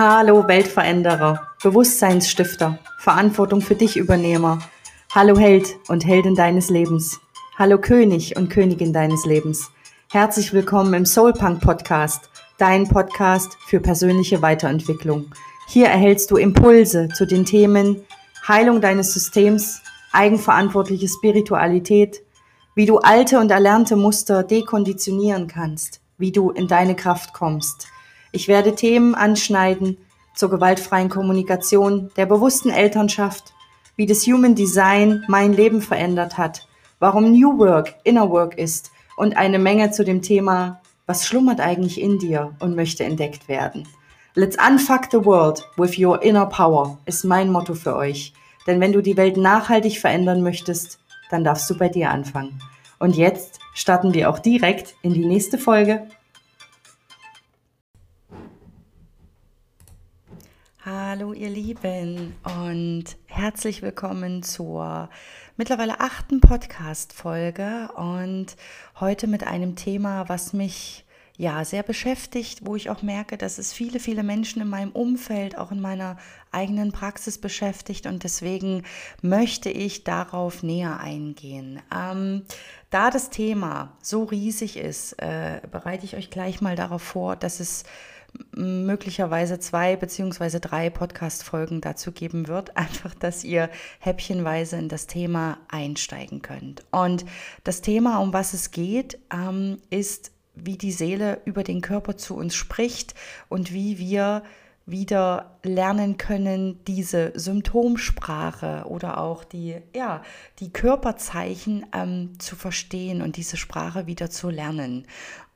Hallo Weltveränderer, Bewusstseinsstifter, Verantwortung für dich Übernehmer. Hallo Held und Heldin deines Lebens. Hallo König und Königin deines Lebens. Herzlich willkommen im Soulpunk Podcast, dein Podcast für persönliche Weiterentwicklung. Hier erhältst du Impulse zu den Themen Heilung deines Systems, eigenverantwortliche Spiritualität, wie du alte und erlernte Muster dekonditionieren kannst, wie du in deine Kraft kommst – ich werde Themen anschneiden zur gewaltfreien Kommunikation, der bewussten Elternschaft, wie das Human Design mein Leben verändert hat, warum New Work Inner Work ist und eine Menge zu dem Thema, was schlummert eigentlich in dir und möchte entdeckt werden. Let's unfuck the world with your inner power ist mein Motto für euch. Denn wenn du die Welt nachhaltig verändern möchtest, dann darfst du bei dir anfangen. Und jetzt starten wir auch direkt in die nächste Folge. Hallo ihr Lieben und herzlich willkommen zur mittlerweile achten Podcast-Folge und heute mit einem Thema, was mich ja sehr beschäftigt, wo ich auch merke, dass es viele, viele Menschen in meinem Umfeld, auch in meiner eigenen Praxis beschäftigt und deswegen möchte ich darauf näher eingehen. Ähm, da das Thema so riesig ist, äh, bereite ich euch gleich mal darauf vor, dass es möglicherweise zwei beziehungsweise drei Podcast-Folgen dazu geben wird, einfach, dass ihr häppchenweise in das Thema einsteigen könnt. Und das Thema, um was es geht, ähm, ist, wie die Seele über den Körper zu uns spricht und wie wir wieder lernen können, diese Symptomsprache oder auch die, ja, die Körperzeichen ähm, zu verstehen und diese Sprache wieder zu lernen.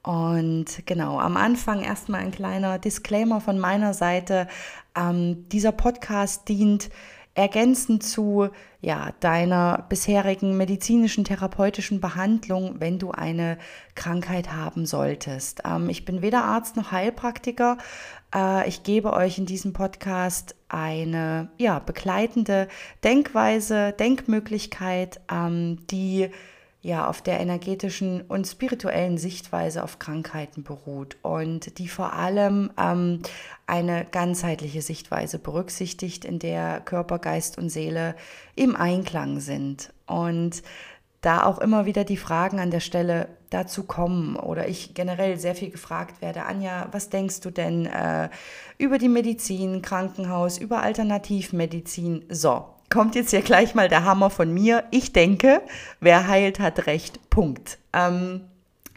Und genau, am Anfang erstmal ein kleiner Disclaimer von meiner Seite. Ähm, dieser Podcast dient ergänzend zu ja, deiner bisherigen medizinischen, therapeutischen Behandlung, wenn du eine Krankheit haben solltest. Ähm, ich bin weder Arzt noch Heilpraktiker. Äh, ich gebe euch in diesem Podcast eine ja, begleitende Denkweise, Denkmöglichkeit, ähm, die ja auf der energetischen und spirituellen Sichtweise auf Krankheiten beruht und die vor allem ähm, eine ganzheitliche Sichtweise berücksichtigt, in der Körper, Geist und Seele im Einklang sind. Und da auch immer wieder die Fragen an der Stelle dazu kommen oder ich generell sehr viel gefragt werde, Anja, was denkst du denn äh, über die Medizin, Krankenhaus, über Alternativmedizin? So, kommt jetzt hier gleich mal der Hammer von mir. Ich denke, wer heilt, hat recht. Punkt. Ähm,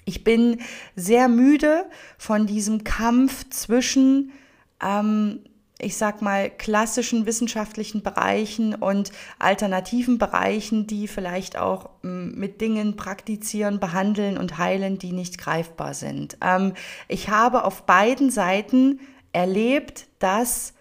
ich bin sehr müde von diesem Kampf zwischen, ähm, ich sag mal, klassischen wissenschaftlichen Bereichen und alternativen Bereichen, die vielleicht auch ähm, mit Dingen praktizieren, behandeln und heilen, die nicht greifbar sind. Ähm, ich habe auf beiden Seiten erlebt, dass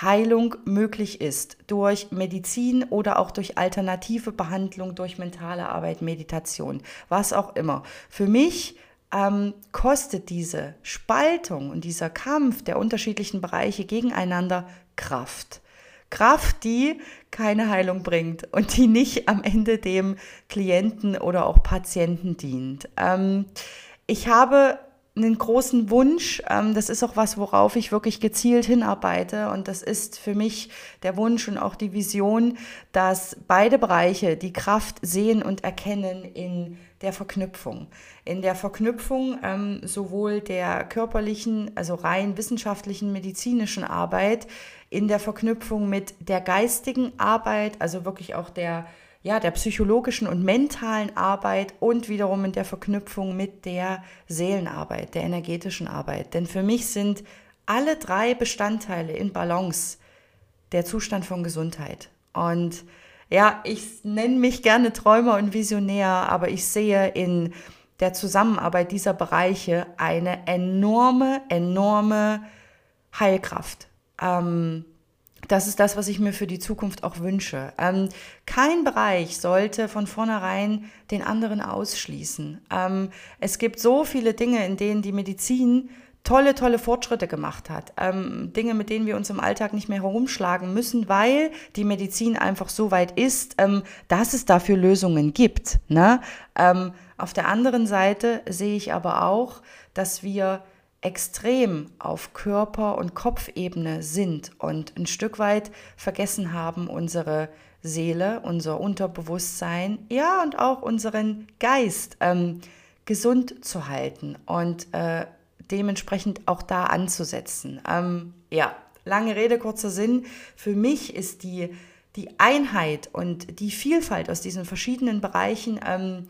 Heilung möglich ist durch Medizin oder auch durch alternative Behandlung, durch mentale Arbeit, Meditation, was auch immer. Für mich ähm, kostet diese Spaltung und dieser Kampf der unterschiedlichen Bereiche gegeneinander Kraft. Kraft, die keine Heilung bringt und die nicht am Ende dem Klienten oder auch Patienten dient. Ähm, ich habe einen großen Wunsch. Ähm, das ist auch was, worauf ich wirklich gezielt hinarbeite. Und das ist für mich der Wunsch und auch die Vision, dass beide Bereiche die Kraft sehen und erkennen in der Verknüpfung. In der Verknüpfung ähm, sowohl der körperlichen, also rein wissenschaftlichen, medizinischen Arbeit, in der Verknüpfung mit der geistigen Arbeit, also wirklich auch der ja, der psychologischen und mentalen Arbeit und wiederum in der Verknüpfung mit der Seelenarbeit, der energetischen Arbeit. Denn für mich sind alle drei Bestandteile in Balance der Zustand von Gesundheit. Und ja, ich nenne mich gerne Träumer und Visionär, aber ich sehe in der Zusammenarbeit dieser Bereiche eine enorme, enorme Heilkraft. Ähm, das ist das, was ich mir für die Zukunft auch wünsche. Ähm, kein Bereich sollte von vornherein den anderen ausschließen. Ähm, es gibt so viele Dinge, in denen die Medizin tolle, tolle Fortschritte gemacht hat. Ähm, Dinge, mit denen wir uns im Alltag nicht mehr herumschlagen müssen, weil die Medizin einfach so weit ist, ähm, dass es dafür Lösungen gibt. Ne? Ähm, auf der anderen Seite sehe ich aber auch, dass wir extrem auf Körper- und Kopfebene sind und ein Stück weit vergessen haben, unsere Seele, unser Unterbewusstsein, ja und auch unseren Geist ähm, gesund zu halten und äh, dementsprechend auch da anzusetzen. Ähm, ja, lange Rede, kurzer Sinn. Für mich ist die, die Einheit und die Vielfalt aus diesen verschiedenen Bereichen ähm,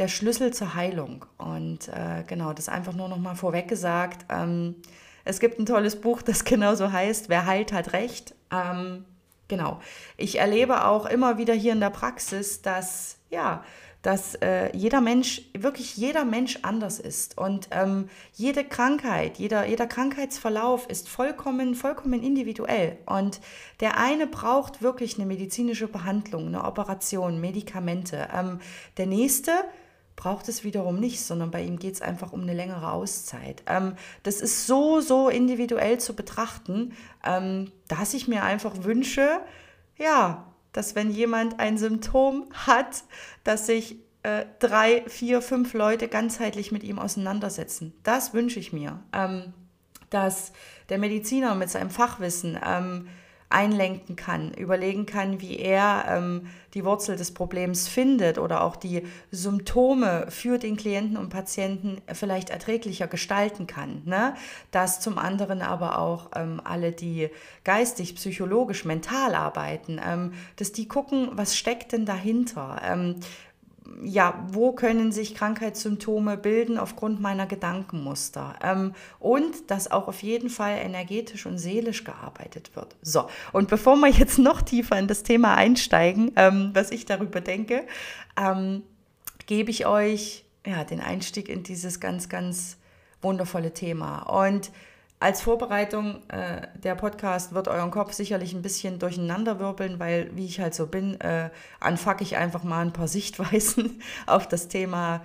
der Schlüssel zur Heilung. Und äh, genau, das einfach nur noch mal vorweg gesagt. Ähm, es gibt ein tolles Buch, das genauso heißt, Wer heilt, hat Recht. Ähm, genau. Ich erlebe auch immer wieder hier in der Praxis, dass, ja, dass äh, jeder Mensch, wirklich jeder Mensch anders ist. Und ähm, jede Krankheit, jeder, jeder Krankheitsverlauf ist vollkommen, vollkommen individuell. Und der eine braucht wirklich eine medizinische Behandlung, eine Operation, Medikamente. Ähm, der nächste braucht es wiederum nicht, sondern bei ihm geht es einfach um eine längere Auszeit. Ähm, das ist so, so individuell zu betrachten, ähm, dass ich mir einfach wünsche, ja, dass wenn jemand ein Symptom hat, dass sich äh, drei, vier, fünf Leute ganzheitlich mit ihm auseinandersetzen. Das wünsche ich mir. Ähm, dass der Mediziner mit seinem Fachwissen ähm, einlenken kann, überlegen kann, wie er ähm, die Wurzel des Problems findet oder auch die Symptome für den Klienten und Patienten vielleicht erträglicher gestalten kann. Ne? Dass zum anderen aber auch ähm, alle, die geistig, psychologisch, mental arbeiten, ähm, dass die gucken, was steckt denn dahinter? Ja, wo können sich Krankheitssymptome bilden aufgrund meiner Gedankenmuster? Ähm, und dass auch auf jeden Fall energetisch und seelisch gearbeitet wird. So, und bevor wir jetzt noch tiefer in das Thema einsteigen, ähm, was ich darüber denke, ähm, gebe ich euch ja, den Einstieg in dieses ganz, ganz wundervolle Thema. Und als Vorbereitung, äh, der Podcast wird euren Kopf sicherlich ein bisschen durcheinanderwirbeln, weil, wie ich halt so bin, äh, anfuck ich einfach mal ein paar Sichtweisen auf das Thema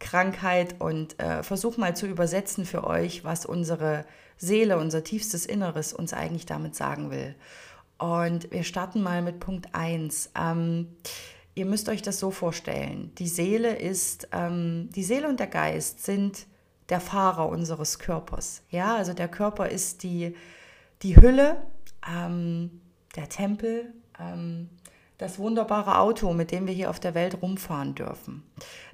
Krankheit und äh, versuche mal zu übersetzen für euch, was unsere Seele, unser tiefstes Inneres uns eigentlich damit sagen will. Und wir starten mal mit Punkt 1. Ähm, ihr müsst euch das so vorstellen. Die Seele ist, ähm, die Seele und der Geist sind der Fahrer unseres Körpers. Ja, also der Körper ist die, die Hülle, ähm, der Tempel, ähm, das wunderbare Auto, mit dem wir hier auf der Welt rumfahren dürfen.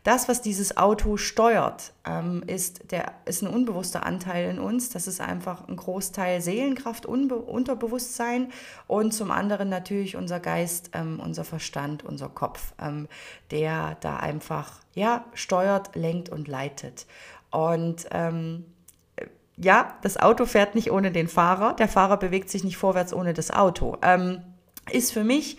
Das, was dieses Auto steuert, ähm, ist, der, ist ein unbewusster Anteil in uns. Das ist einfach ein Großteil Seelenkraft, Unbe Unterbewusstsein und zum anderen natürlich unser Geist, ähm, unser Verstand, unser Kopf, ähm, der da einfach ja, steuert, lenkt und leitet. Und ähm, ja, das Auto fährt nicht ohne den Fahrer, der Fahrer bewegt sich nicht vorwärts ohne das Auto. Ähm, ist für mich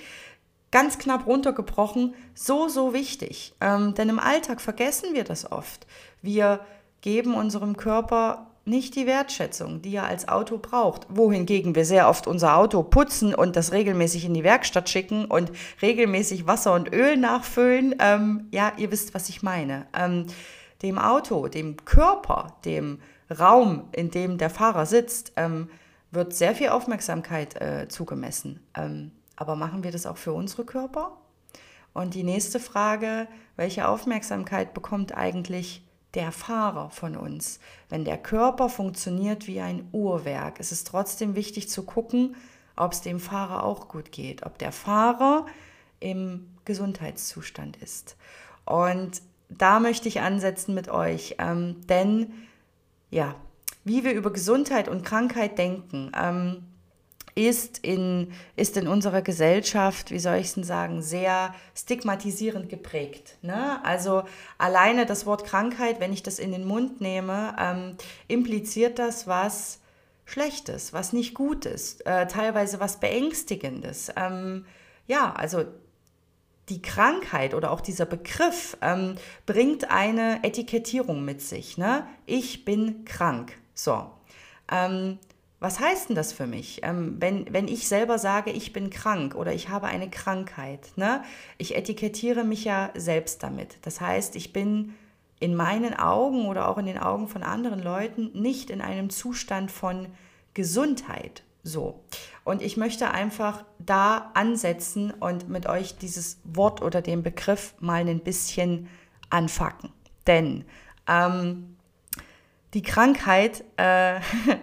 ganz knapp runtergebrochen so, so wichtig. Ähm, denn im Alltag vergessen wir das oft. Wir geben unserem Körper nicht die Wertschätzung, die er als Auto braucht. Wohingegen wir sehr oft unser Auto putzen und das regelmäßig in die Werkstatt schicken und regelmäßig Wasser und Öl nachfüllen. Ähm, ja, ihr wisst, was ich meine. Ähm, dem Auto, dem Körper, dem Raum, in dem der Fahrer sitzt, ähm, wird sehr viel Aufmerksamkeit äh, zugemessen. Ähm, aber machen wir das auch für unsere Körper? Und die nächste Frage, welche Aufmerksamkeit bekommt eigentlich der Fahrer von uns? Wenn der Körper funktioniert wie ein Uhrwerk, ist es trotzdem wichtig zu gucken, ob es dem Fahrer auch gut geht, ob der Fahrer im Gesundheitszustand ist. Und da möchte ich ansetzen mit euch, ähm, denn ja, wie wir über Gesundheit und Krankheit denken, ähm, ist, in, ist in unserer Gesellschaft, wie soll ich es denn sagen, sehr stigmatisierend geprägt. Ne? Also alleine das Wort Krankheit, wenn ich das in den Mund nehme, ähm, impliziert das was Schlechtes, was nicht Gutes, äh, teilweise was Beängstigendes. Ähm, ja, also die Krankheit oder auch dieser Begriff ähm, bringt eine Etikettierung mit sich. Ne? Ich bin krank. So. Ähm, was heißt denn das für mich? Ähm, wenn, wenn ich selber sage, ich bin krank oder ich habe eine Krankheit, ne? ich etikettiere mich ja selbst damit. Das heißt, ich bin in meinen Augen oder auch in den Augen von anderen Leuten nicht in einem Zustand von Gesundheit. So. Und ich möchte einfach da ansetzen und mit euch dieses Wort oder den Begriff mal ein bisschen anfacken. Denn ähm, die Krankheit äh,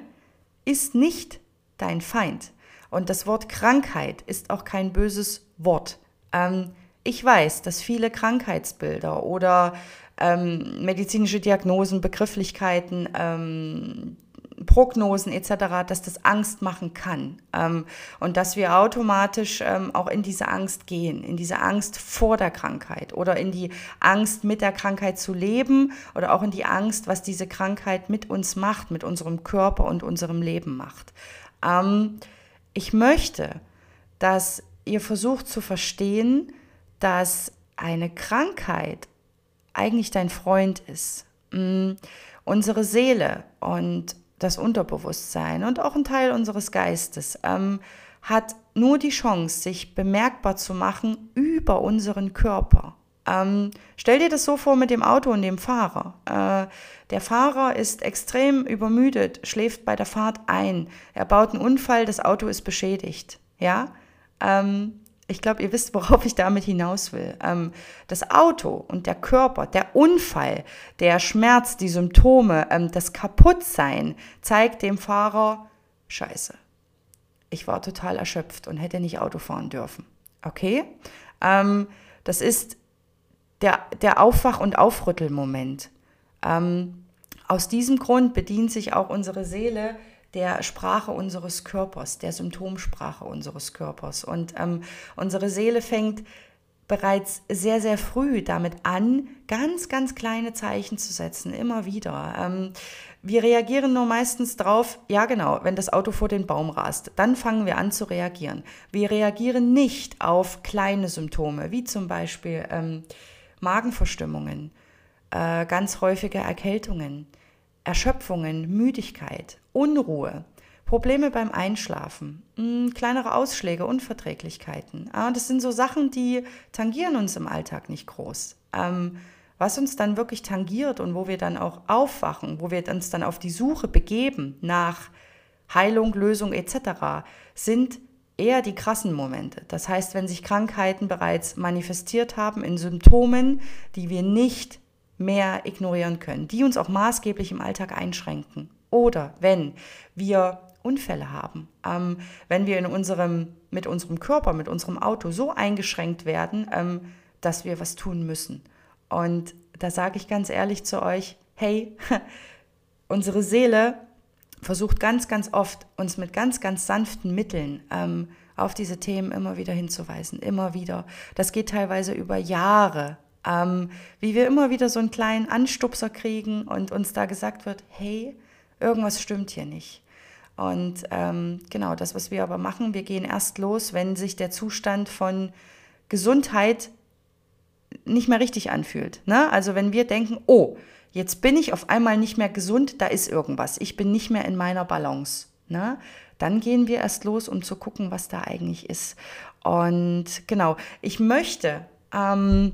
ist nicht dein Feind. Und das Wort Krankheit ist auch kein böses Wort. Ähm, ich weiß, dass viele Krankheitsbilder oder ähm, medizinische Diagnosen, Begrifflichkeiten, ähm, Prognosen etc., dass das Angst machen kann ähm, und dass wir automatisch ähm, auch in diese Angst gehen, in diese Angst vor der Krankheit oder in die Angst mit der Krankheit zu leben oder auch in die Angst, was diese Krankheit mit uns macht, mit unserem Körper und unserem Leben macht. Ähm, ich möchte, dass ihr versucht zu verstehen, dass eine Krankheit eigentlich dein Freund ist. Mm, unsere Seele und das Unterbewusstsein und auch ein Teil unseres Geistes ähm, hat nur die Chance, sich bemerkbar zu machen über unseren Körper. Ähm, stell dir das so vor mit dem Auto und dem Fahrer. Äh, der Fahrer ist extrem übermüdet, schläft bei der Fahrt ein. Er baut einen Unfall, das Auto ist beschädigt. Ja, ähm, ich glaube, ihr wisst, worauf ich damit hinaus will. Ähm, das Auto und der Körper, der Unfall, der Schmerz, die Symptome, ähm, das Kaputtsein zeigt dem Fahrer, scheiße, ich war total erschöpft und hätte nicht Auto fahren dürfen. Okay? Ähm, das ist der, der Aufwach- und Aufrüttelmoment. Ähm, aus diesem Grund bedient sich auch unsere Seele der Sprache unseres Körpers, der Symptomsprache unseres Körpers. Und ähm, unsere Seele fängt bereits sehr, sehr früh damit an, ganz, ganz kleine Zeichen zu setzen, immer wieder. Ähm, wir reagieren nur meistens drauf, ja genau, wenn das Auto vor den Baum rast, dann fangen wir an zu reagieren. Wir reagieren nicht auf kleine Symptome, wie zum Beispiel ähm, Magenverstimmungen, äh, ganz häufige Erkältungen, Erschöpfungen, Müdigkeit, Unruhe, Probleme beim Einschlafen, mh, hm, kleinere Ausschläge, Unverträglichkeiten. Ah, das sind so Sachen, die tangieren uns im Alltag nicht groß. Ähm, was uns dann wirklich tangiert und wo wir dann auch aufwachen, wo wir uns dann auf die Suche begeben nach Heilung, Lösung etc., sind eher die krassen Momente. Das heißt, wenn sich Krankheiten bereits manifestiert haben in Symptomen, die wir nicht mehr ignorieren können, die uns auch maßgeblich im Alltag einschränken. Oder wenn wir Unfälle haben, ähm, wenn wir in unserem, mit unserem Körper, mit unserem Auto so eingeschränkt werden, ähm, dass wir was tun müssen. Und da sage ich ganz ehrlich zu euch, hey, unsere Seele versucht ganz, ganz oft, uns mit ganz, ganz sanften Mitteln ähm, auf diese Themen immer wieder hinzuweisen, immer wieder. Das geht teilweise über Jahre, ähm, wie wir immer wieder so einen kleinen Anstupser kriegen und uns da gesagt wird, hey, irgendwas stimmt hier nicht. Und ähm, genau das, was wir aber machen, wir gehen erst los, wenn sich der Zustand von Gesundheit nicht mehr richtig anfühlt. Ne? Also wenn wir denken, oh, jetzt bin ich auf einmal nicht mehr gesund, da ist irgendwas, ich bin nicht mehr in meiner Balance. Ne? Dann gehen wir erst los, um zu gucken, was da eigentlich ist. Und genau, ich möchte, ähm,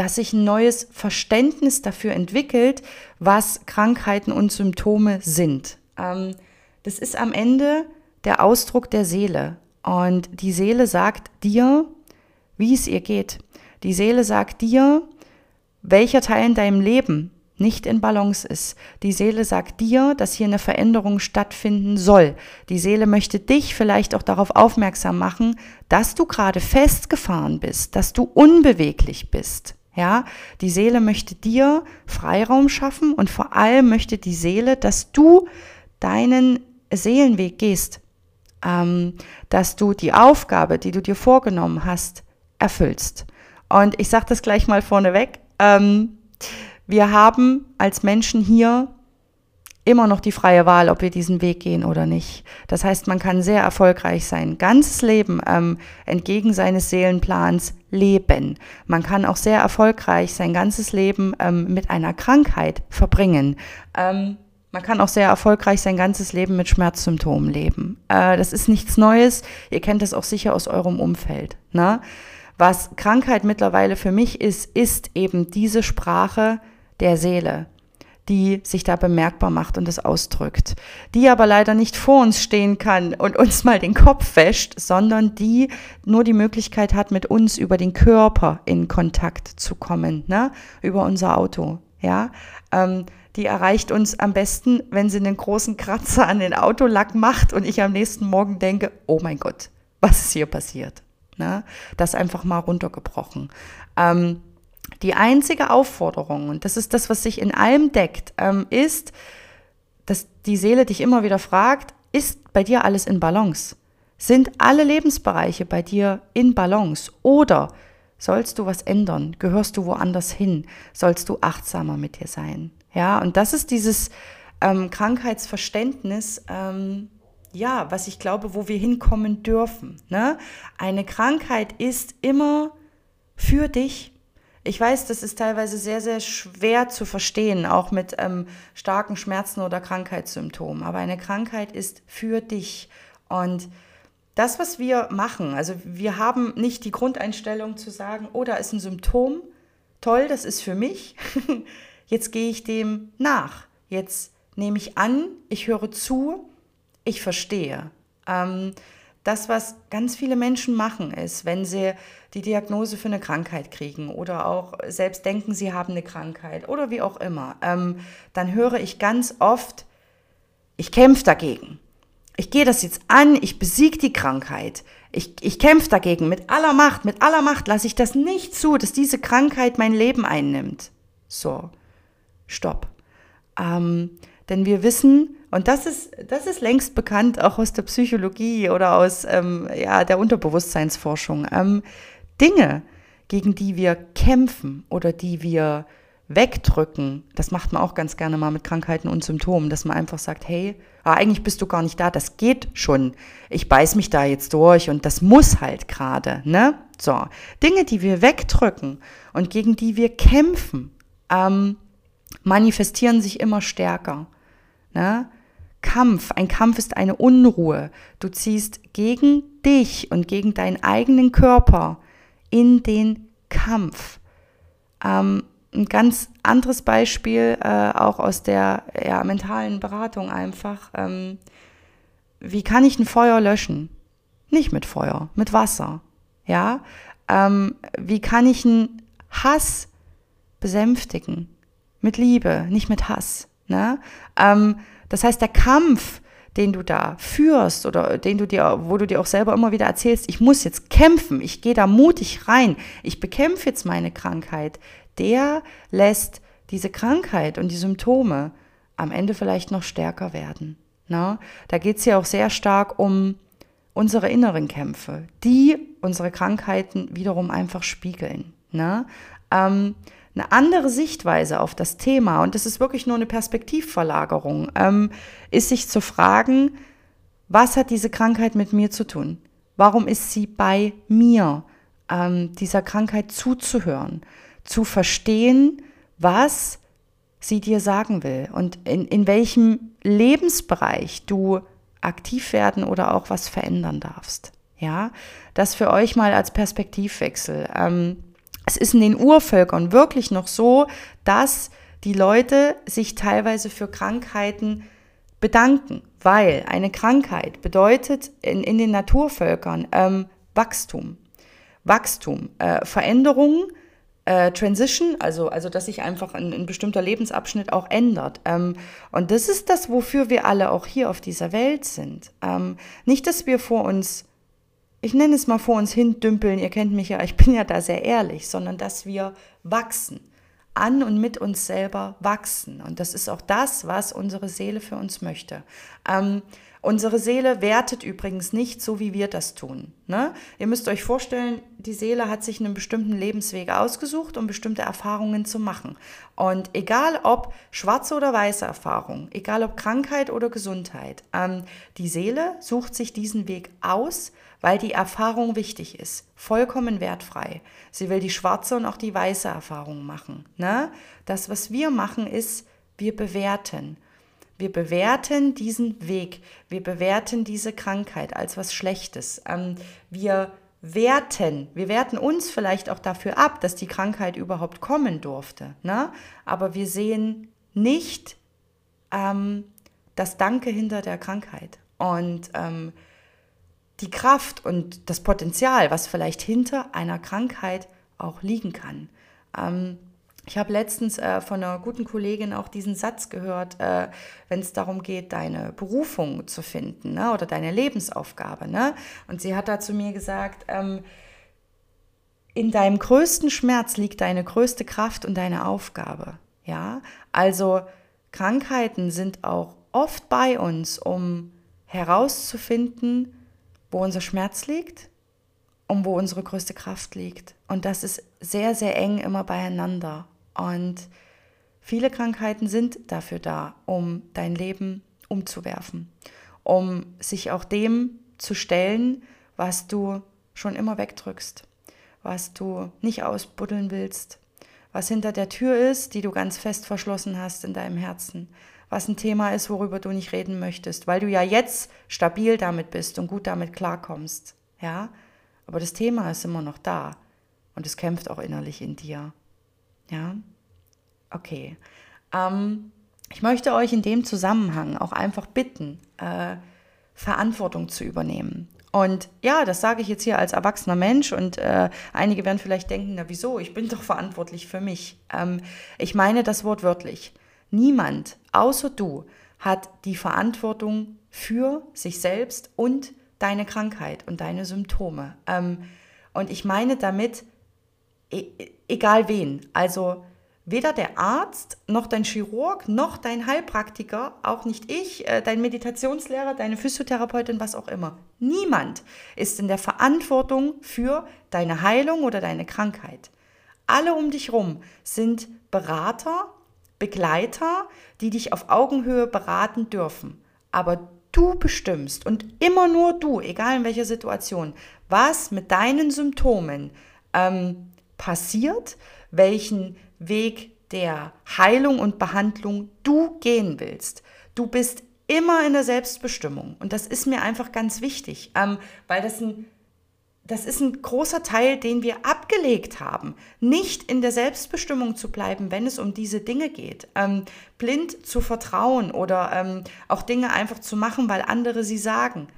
dass sich ein neues Verständnis dafür entwickelt, was Krankheiten und Symptome sind. Ähm, das ist am Ende der Ausdruck der Seele. Und die Seele sagt dir, wie es ihr geht. Die Seele sagt dir, welcher Teil in deinem Leben nicht in Balance ist. Die Seele sagt dir, dass hier eine Veränderung stattfinden soll. Die Seele möchte dich vielleicht auch darauf aufmerksam machen, dass du gerade festgefahren bist, dass du unbeweglich bist. Ja, die Seele möchte dir Freiraum schaffen und vor allem möchte die Seele, dass du deinen Seelenweg gehst, ähm, dass du die Aufgabe, die du dir vorgenommen hast, erfüllst. Und ich sage das gleich mal vorneweg. Ähm, wir haben als Menschen hier immer noch die freie Wahl, ob wir diesen Weg gehen oder nicht. Das heißt, man kann sehr erfolgreich sein ganzes Leben ähm, entgegen seines Seelenplans leben. Man kann auch sehr erfolgreich sein ganzes Leben ähm, mit einer Krankheit verbringen. Ähm, man kann auch sehr erfolgreich sein ganzes Leben mit Schmerzsymptomen leben. Äh, das ist nichts Neues. Ihr kennt das auch sicher aus eurem Umfeld. Ne? Was Krankheit mittlerweile für mich ist, ist eben diese Sprache, der Seele, die sich da bemerkbar macht und es ausdrückt, die aber leider nicht vor uns stehen kann und uns mal den Kopf wäscht, sondern die nur die Möglichkeit hat, mit uns über den Körper in Kontakt zu kommen, ne? über unser Auto. Ja, ähm, die erreicht uns am besten, wenn sie einen großen Kratzer an den Autolack macht und ich am nächsten Morgen denke, oh mein Gott, was ist hier passiert? Ne? Das einfach mal runtergebrochen. Ähm, die einzige Aufforderung, und das ist das, was sich in allem deckt, ähm, ist, dass die Seele dich immer wieder fragt, ist bei dir alles in Balance? Sind alle Lebensbereiche bei dir in Balance? Oder sollst du was ändern? Gehörst du woanders hin? Sollst du achtsamer mit dir sein? Ja, und das ist dieses ähm, Krankheitsverständnis, ähm, ja, was ich glaube, wo wir hinkommen dürfen. Ne? Eine Krankheit ist immer für dich. Ich weiß, das ist teilweise sehr, sehr schwer zu verstehen, auch mit ähm, starken Schmerzen oder Krankheitssymptomen. Aber eine Krankheit ist für dich. Und das, was wir machen, also wir haben nicht die Grundeinstellung zu sagen, oh, da ist ein Symptom, toll, das ist für mich. Jetzt gehe ich dem nach. Jetzt nehme ich an, ich höre zu, ich verstehe. Ähm, das, was ganz viele Menschen machen, ist, wenn sie die Diagnose für eine Krankheit kriegen oder auch selbst denken, sie haben eine Krankheit oder wie auch immer, ähm, dann höre ich ganz oft, ich kämpfe dagegen. Ich gehe das jetzt an, ich besiege die Krankheit. Ich, ich kämpfe dagegen mit aller Macht, mit aller Macht lasse ich das nicht zu, dass diese Krankheit mein Leben einnimmt. So, stopp. Ähm, denn wir wissen, und das ist, das ist längst bekannt, auch aus der Psychologie oder aus ähm, ja, der Unterbewusstseinsforschung, ähm, Dinge, gegen die wir kämpfen oder die wir wegdrücken, das macht man auch ganz gerne mal mit Krankheiten und Symptomen, dass man einfach sagt, hey, ah, eigentlich bist du gar nicht da, das geht schon. Ich beiß mich da jetzt durch und das muss halt gerade, ne? So, Dinge, die wir wegdrücken und gegen die wir kämpfen, ähm, manifestieren sich immer stärker. Ne? Kampf, ein Kampf ist eine Unruhe. Du ziehst gegen dich und gegen deinen eigenen Körper in den Kampf. Ähm, ein ganz anderes Beispiel, äh, auch aus der ja, mentalen Beratung einfach. Ähm, wie kann ich ein Feuer löschen? Nicht mit Feuer, mit Wasser. Ja? Ähm, wie kann ich einen Hass besänftigen? Mit Liebe, nicht mit Hass. Ne? Ähm, das heißt, der Kampf, den du da führst oder den du dir, wo du dir auch selber immer wieder erzählst, ich muss jetzt kämpfen, ich gehe da mutig rein, ich bekämpfe jetzt meine Krankheit, der lässt diese Krankheit und die Symptome am Ende vielleicht noch stärker werden. Ne? Da geht es ja auch sehr stark um unsere inneren Kämpfe, die unsere Krankheiten wiederum einfach spiegeln. Ne? Ähm, eine andere Sichtweise auf das Thema, und das ist wirklich nur eine Perspektivverlagerung, ähm, ist sich zu fragen, was hat diese Krankheit mit mir zu tun? Warum ist sie bei mir? Ähm, dieser Krankheit zuzuhören, zu verstehen, was sie dir sagen will und in, in welchem Lebensbereich du aktiv werden oder auch was verändern darfst. Ja, das für euch mal als Perspektivwechsel. Ähm, es ist in den Urvölkern wirklich noch so, dass die Leute sich teilweise für Krankheiten bedanken, weil eine Krankheit bedeutet in, in den Naturvölkern ähm, Wachstum. Wachstum, äh, Veränderung, äh, Transition, also, also dass sich einfach ein, ein bestimmter Lebensabschnitt auch ändert. Ähm, und das ist das, wofür wir alle auch hier auf dieser Welt sind. Ähm, nicht, dass wir vor uns ich nenne es mal vor uns hin dümpeln, ihr kennt mich ja, ich bin ja da sehr ehrlich, sondern dass wir wachsen, an und mit uns selber wachsen. Und das ist auch das, was unsere Seele für uns möchte. Ähm, Unsere Seele wertet übrigens nicht so, wie wir das tun. Ne? Ihr müsst euch vorstellen, die Seele hat sich einen bestimmten Lebensweg ausgesucht, um bestimmte Erfahrungen zu machen. Und egal ob schwarze oder weiße Erfahrung, egal ob Krankheit oder Gesundheit, ähm, die Seele sucht sich diesen Weg aus, weil die Erfahrung wichtig ist. Vollkommen wertfrei. Sie will die schwarze und auch die weiße Erfahrung machen. Ne? Das, was wir machen, ist, wir bewerten. Wir bewerten diesen Weg, wir bewerten diese Krankheit als was Schlechtes. Ähm, wir werten, wir werten uns vielleicht auch dafür ab, dass die Krankheit überhaupt kommen durfte. Ne? Aber wir sehen nicht ähm, das Danke hinter der Krankheit und ähm, die Kraft und das Potenzial, was vielleicht hinter einer Krankheit auch liegen kann. Ähm, Ich habe letztens äh, von einer guten Kollegin auch diesen Satz gehört, äh, wenn es darum geht, deine Berufung zu finden ne, oder deine Lebensaufgabe. Ne? Und sie hat da zu mir gesagt, ähm, in deinem größten Schmerz liegt deine größte Kraft und deine Aufgabe. Ja, also Krankheiten sind auch oft bei uns, um herauszufinden, wo unser Schmerz liegt und wo unsere größte Kraft liegt. Und das ist sehr, sehr eng immer beieinander. Und viele Krankheiten sind dafür da, um dein Leben umzuwerfen, um sich auch dem zu stellen, was du schon immer wegdrückst, was du nicht ausbuddeln willst, was hinter der Tür ist, die du ganz fest verschlossen hast in deinem Herzen, was ein Thema ist, worüber du nicht reden möchtest, weil du ja jetzt stabil damit bist und gut damit klarkommst, ja? Aber das Thema ist immer noch da und es kämpft auch innerlich in dir. Ja? Okay. Ähm, ich möchte euch in dem Zusammenhang auch einfach bitten, äh, Verantwortung zu übernehmen. Und ja, das sage ich jetzt hier als erwachsener Mensch und äh, einige werden vielleicht denken, na wieso, ich bin doch verantwortlich für mich. Ähm, ich meine das Wort wörtlich. Niemand außer du hat die Verantwortung für sich selbst und deine Krankheit und deine Symptome. Ähm, und ich meine damit, e egal wen, also weder der Arzt noch dein Chirurg noch dein Heilpraktiker, auch nicht ich, äh, dein Meditationslehrer, deine Physiotherapeutin, was auch immer. Niemand ist in der Verantwortung für deine Heilung oder deine Krankheit. Alle um dich rum sind Berater, Begleiter, die dich auf Augenhöhe beraten dürfen. Aber du bestimmst und immer nur du, egal in welcher Situation, was mit deinen Symptomen ähm, passiert, welchen Weg der Heilung und Behandlung du gehen willst. Du bist immer in der Selbstbestimmung und das ist mir einfach ganz wichtig, ähm, weil das ein das ist ein großer Teil, den wir abgelegt haben. Nicht in der Selbstbestimmung zu bleiben, wenn es um diese Dinge geht. Ähm, blind zu vertrauen oder ähm, auch Dinge einfach zu machen, weil andere sie sagen.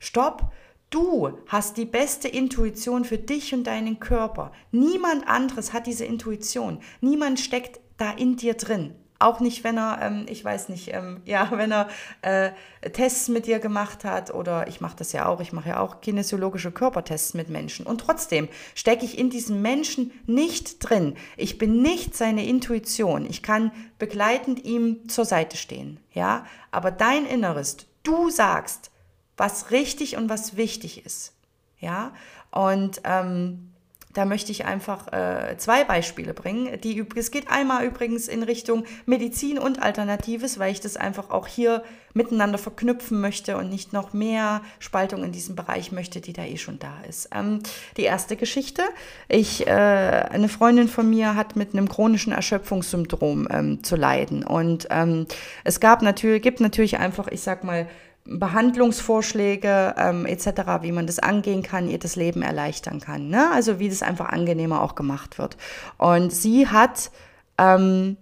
Stopp! Du hast die beste Intuition für dich und deinen Körper. Niemand anderes hat diese Intuition. Niemand steckt da in dir drin. Auch nicht, wenn er, ähm, ich weiß nicht, ähm, ja, wenn er äh, Tests mit dir gemacht hat oder ich mache das ja auch, ich mache ja auch kinesiologische Körpertests mit Menschen und trotzdem stecke ich in diesem Menschen nicht drin. Ich bin nicht seine Intuition. Ich kann begleitend ihm zur Seite stehen, ja, aber dein Inneres, du sagst, was richtig und was wichtig ist, ja, und ähm, da möchte ich einfach äh, zwei Beispiele bringen. Die, es geht einmal übrigens in Richtung Medizin und Alternatives, weil ich das einfach auch hier miteinander verknüpfen möchte und nicht noch mehr Spaltung in diesem Bereich möchte, die da eh schon da ist. Ähm, die erste Geschichte. Ich, äh, eine Freundin von mir hat mit einem chronischen Erschöpfungssyndrom ähm, zu leiden. Und ähm, es gab natürlich, gibt natürlich einfach, ich sag mal, Behandlungsvorschläge ähm, etc., wie man das angehen kann, ihr das Leben erleichtern kann. Ne? Also wie das einfach angenehmer auch gemacht wird. Und sie hat ähm,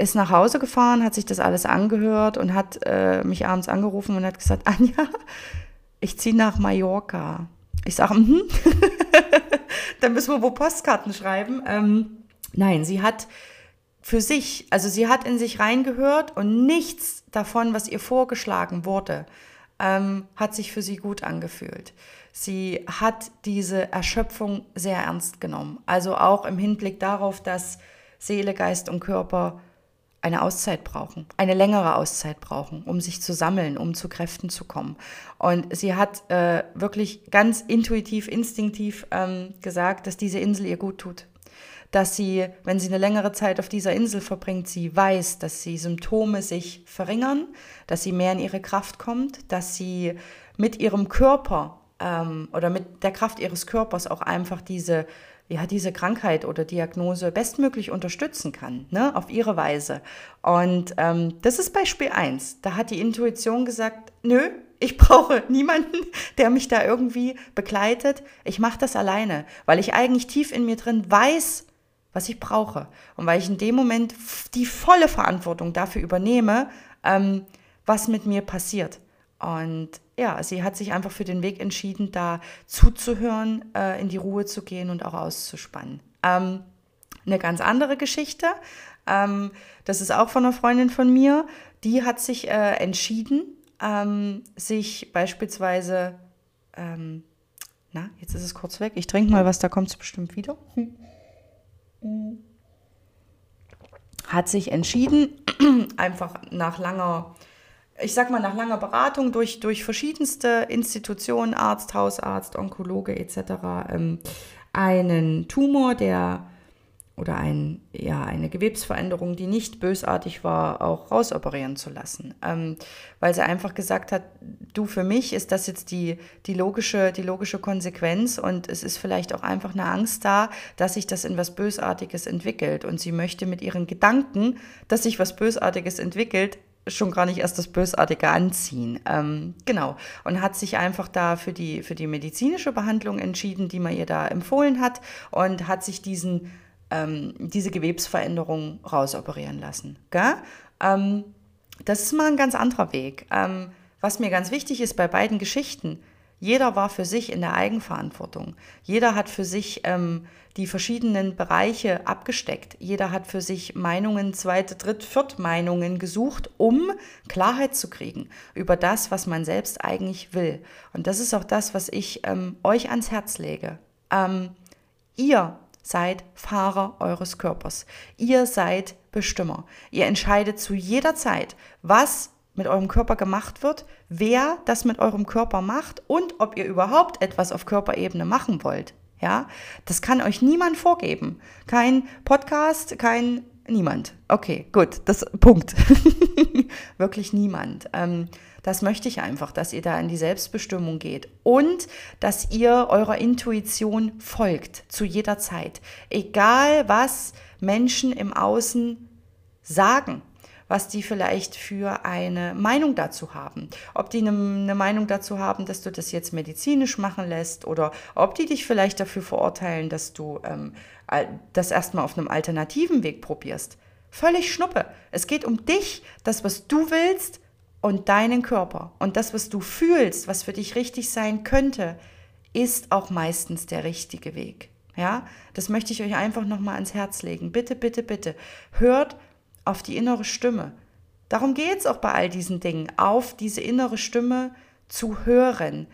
ist nach Hause gefahren, hat sich das alles angehört und hat äh, mich abends angerufen und hat gesagt, Anja, ich ziehe nach Mallorca. Ich sage, mhm. dann müssen wir wo Postkarten schreiben. Ähm, nein, sie hat für sich, also sie hat in sich reingehört und nichts davon, was ihr vorgeschlagen wurde, ähm, hat sich für sie gut angefühlt. Sie hat diese Erschöpfung sehr ernst genommen. Also auch im Hinblick darauf, dass Seele, Geist und Körper eine Auszeit brauchen, eine längere Auszeit brauchen, um sich zu sammeln, um zu Kräften zu kommen. Und sie hat äh, wirklich ganz intuitiv, instinktiv ähm, gesagt, dass diese Insel ihr gut tut dass sie, wenn sie eine längere Zeit auf dieser Insel verbringt, sie weiß, dass die Symptome sich verringern, dass sie mehr in ihre Kraft kommt, dass sie mit ihrem Körper ähm, oder mit der Kraft ihres Körpers auch einfach diese ja, diese Krankheit oder Diagnose bestmöglich unterstützen kann, ne, auf ihre Weise. Und ähm, das ist Beispiel 1. Da hat die Intuition gesagt, nö, ich brauche niemanden, der mich da irgendwie begleitet. Ich mache das alleine, weil ich eigentlich tief in mir drin weiß, was ich brauche. Und weil ich in dem Moment die volle Verantwortung dafür übernehme, ähm, was mit mir passiert. Und ja, sie hat sich einfach für den Weg entschieden, da zuzuhören, äh, in die Ruhe zu gehen und auch auszuspannen. Ähm, eine ganz andere Geschichte. Ähm, das ist auch von einer Freundin von mir. Die hat sich äh, entschieden, ähm, sich beispielsweise, ähm, na, jetzt ist es kurz weg. Ich trinke mal was, da kommt es bestimmt wieder. Hat sich entschieden, einfach nach langer ich sag mal, nach langer Beratung durch, durch verschiedenste Institutionen, Arzt, Hausarzt, Onkologe etc., ähm, einen Tumor, der oder ein, ja, eine Gewebsveränderung, die nicht bösartig war, auch rausoperieren zu lassen. Ähm, weil sie einfach gesagt hat, du, für mich ist das jetzt die, die, logische, die logische Konsequenz und es ist vielleicht auch einfach eine Angst da, dass sich das in was Bösartiges entwickelt. Und sie möchte mit ihren Gedanken, dass sich was Bösartiges entwickelt, schon gar nicht erst das Bösartige anziehen. Ähm, genau. Und hat sich einfach da für die, für die medizinische Behandlung entschieden, die man ihr da empfohlen hat und hat sich diesen, ähm, diese Gewebsveränderung rausoperieren lassen. Ähm, das ist mal ein ganz anderer Weg. Ähm, was mir ganz wichtig ist bei beiden Geschichten, jeder war für sich in der Eigenverantwortung. Jeder hat für sich ähm, die verschiedenen Bereiche abgesteckt. Jeder hat für sich Meinungen, zweite, dritt, viert Meinungen gesucht, um Klarheit zu kriegen über das, was man selbst eigentlich will. Und das ist auch das, was ich ähm, euch ans Herz lege. Ähm, ihr seid Fahrer eures Körpers. Ihr seid Bestimmer. Ihr entscheidet zu jeder Zeit, was mit eurem Körper gemacht wird, wer das mit eurem Körper macht und ob ihr überhaupt etwas auf Körperebene machen wollt. Ja, das kann euch niemand vorgeben. Kein Podcast, kein niemand. Okay, gut, das Punkt. Wirklich niemand. Ähm, das möchte ich einfach, dass ihr da in die Selbstbestimmung geht und dass ihr eurer Intuition folgt zu jeder Zeit. Egal was Menschen im Außen sagen was die vielleicht für eine Meinung dazu haben. Ob die eine, eine Meinung dazu haben, dass du das jetzt medizinisch machen lässt oder ob die dich vielleicht dafür verurteilen, dass du ähm, das erstmal auf einem alternativen Weg probierst. Völlig Schnuppe. Es geht um dich, das, was du willst und deinen Körper. Und das, was du fühlst, was für dich richtig sein könnte, ist auch meistens der richtige Weg. Ja, das möchte ich euch einfach nochmal ans Herz legen. Bitte, bitte, bitte. Hört auf die innere Stimme. Darum geht es auch bei all diesen Dingen, auf diese innere Stimme zu hören.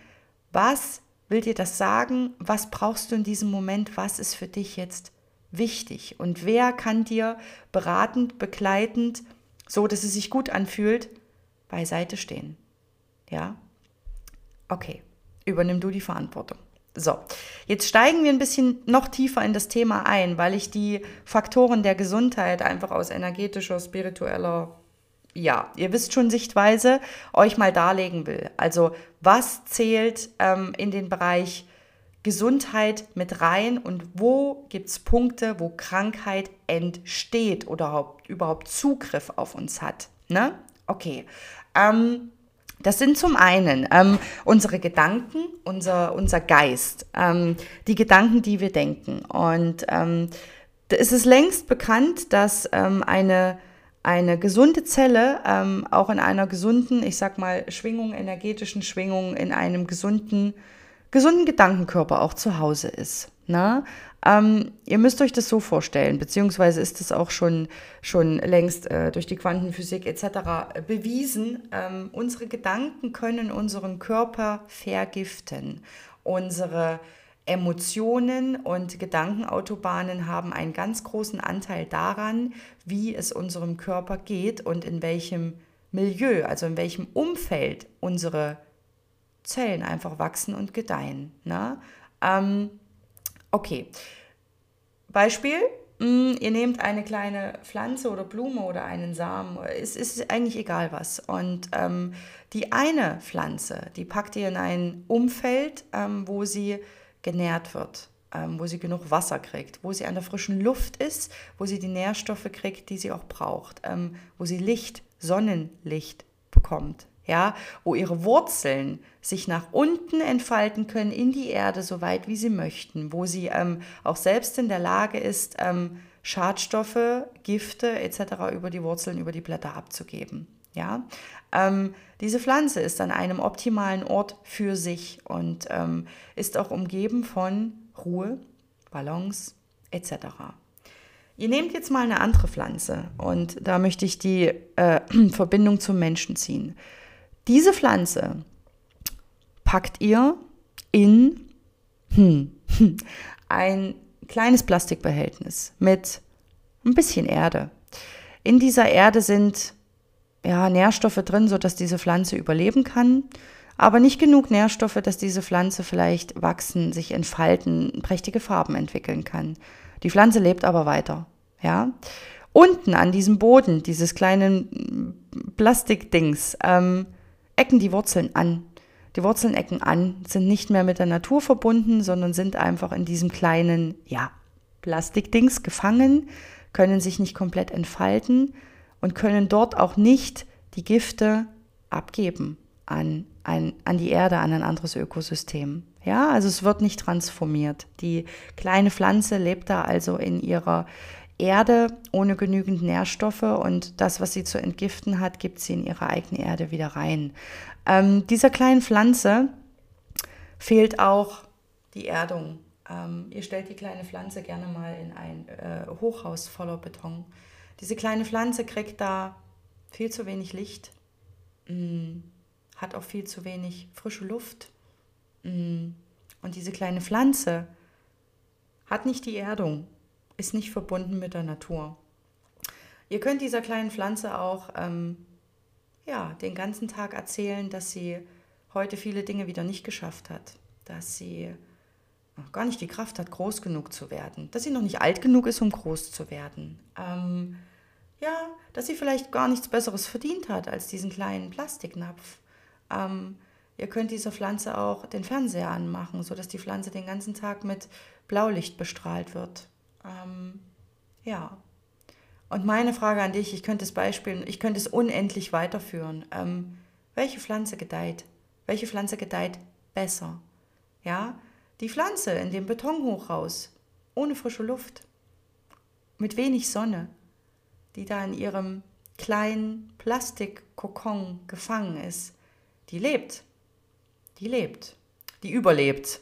Was will dir das sagen? Was brauchst du in diesem Moment? Was ist für dich jetzt wichtig? Und wer kann dir beratend, begleitend, so dass es sich gut anfühlt, beiseite stehen? Ja? Okay, übernimm du die Verantwortung. So, jetzt steigen wir ein bisschen noch tiefer in das Thema ein, weil ich die Faktoren der Gesundheit einfach aus energetischer, spiritueller, ja, ihr wisst schon Sichtweise, euch mal darlegen will. Also was zählt ähm, in den Bereich Gesundheit mit rein und wo gibt es Punkte, wo Krankheit entsteht oder überhaupt Zugriff auf uns hat. Ne? Okay. Ähm, das sind zum einen ähm, unsere Gedanken, unser, unser Geist, ähm, die Gedanken, die wir denken. Und ähm, es ist längst bekannt, dass ähm, eine, eine gesunde Zelle ähm, auch in einer gesunden, ich sag mal, Schwingung, energetischen Schwingung, in einem gesunden, gesunden Gedankenkörper auch zu Hause ist. Ne? Ähm, ihr müsst euch das so vorstellen, beziehungsweise ist es auch schon, schon längst äh, durch die Quantenphysik etc. bewiesen. Ähm, unsere Gedanken können unseren Körper vergiften. Unsere Emotionen und Gedankenautobahnen haben einen ganz großen Anteil daran, wie es unserem Körper geht und in welchem Milieu, also in welchem Umfeld unsere Zellen einfach wachsen und gedeihen. Ne? Ähm, Okay. Beispiel, mm, ihr nehmt eine kleine Pflanze oder Blume oder einen Samen, es ist eigentlich egal was. Und ähm, die eine Pflanze, die packt ihr in ein Umfeld, ähm, wo sie genährt wird, ähm, wo sie genug Wasser kriegt, wo sie an der frischen Luft ist, wo sie die Nährstoffe kriegt, die sie auch braucht, ähm, wo sie Licht, Sonnenlicht bekommt ja, wo ihre Wurzeln sich nach unten entfalten können in die Erde, so weit wie sie möchten, wo sie ähm, auch selbst in der Lage ist, ähm, Schadstoffe, Gifte etc. über die Wurzeln, über die Blätter abzugeben. Ja, ähm, diese Pflanze ist an einem optimalen Ort für sich und ähm, ist auch umgeben von Ruhe, Balance etc. Ihr nehmt jetzt mal eine andere Pflanze und da möchte ich die äh, Verbindung zum Menschen ziehen. Diese Pflanze packt ihr in hm, ein kleines Plastikbehältnis mit ein bisschen Erde. In dieser Erde sind ja, Nährstoffe drin, sodass diese Pflanze überleben kann, aber nicht genug Nährstoffe, dass diese Pflanze vielleicht wachsen, sich entfalten, prächtige Farben entwickeln kann. Die Pflanze lebt aber weiter. Ja? Unten an diesem Boden, dieses kleinen Plastikdings, ähm, ecken die Wurzeln an. Die Wurzeln ecken an, sind nicht mehr mit der Natur verbunden, sondern sind einfach in diesem kleinen, ja, Plastikdings gefangen, können sich nicht komplett entfalten und können dort auch nicht die Gifte abgeben an, ein, an die Erde, an ein anderes Ökosystem. Ja, also es wird nicht transformiert. Die kleine Pflanze lebt da also in ihrer Erde ohne genügend Nährstoffe und das, was sie zu entgiften hat, gibt sie in ihre eigene Erde wieder rein. Ähm, dieser kleinen Pflanze fehlt auch die Erdung. Ähm, ihr stellt die kleine Pflanze gerne mal in ein äh, Hochhaus voller Beton. Diese kleine Pflanze kriegt da viel zu wenig Licht, mh, mm, hat auch viel zu wenig frische Luft. Mh, mm. und diese kleine Pflanze hat nicht die Erdung, ist nicht verbunden mit der Natur. Ihr könnt dieser kleinen Pflanze auch ähm, ja, den ganzen Tag erzählen, dass sie heute viele Dinge wieder nicht geschafft hat, dass sie noch gar nicht die Kraft hat, groß genug zu werden, dass sie noch nicht alt genug ist, um groß zu werden. Ähm, ja, dass sie vielleicht gar nichts Besseres verdient hat als diesen kleinen Plastiknapf. Ähm, ihr könnt dieser Pflanze auch den Fernseher anmachen, sodass die Pflanze den ganzen Tag mit Blaulicht bestrahlt wird. Ähm, ja. Und meine Frage an dich, ich könnte es Beispiel, ich könnte es unendlich weiterführen. Ähm, welche Pflanze gedeiht? Welche Pflanze gedeiht besser? Ja, die Pflanze in dem Betonhochhaus, ohne frische Luft, mit wenig Sonne, die da in ihrem kleinen Plastikkokon gefangen ist, die lebt. Die lebt. Die überlebt.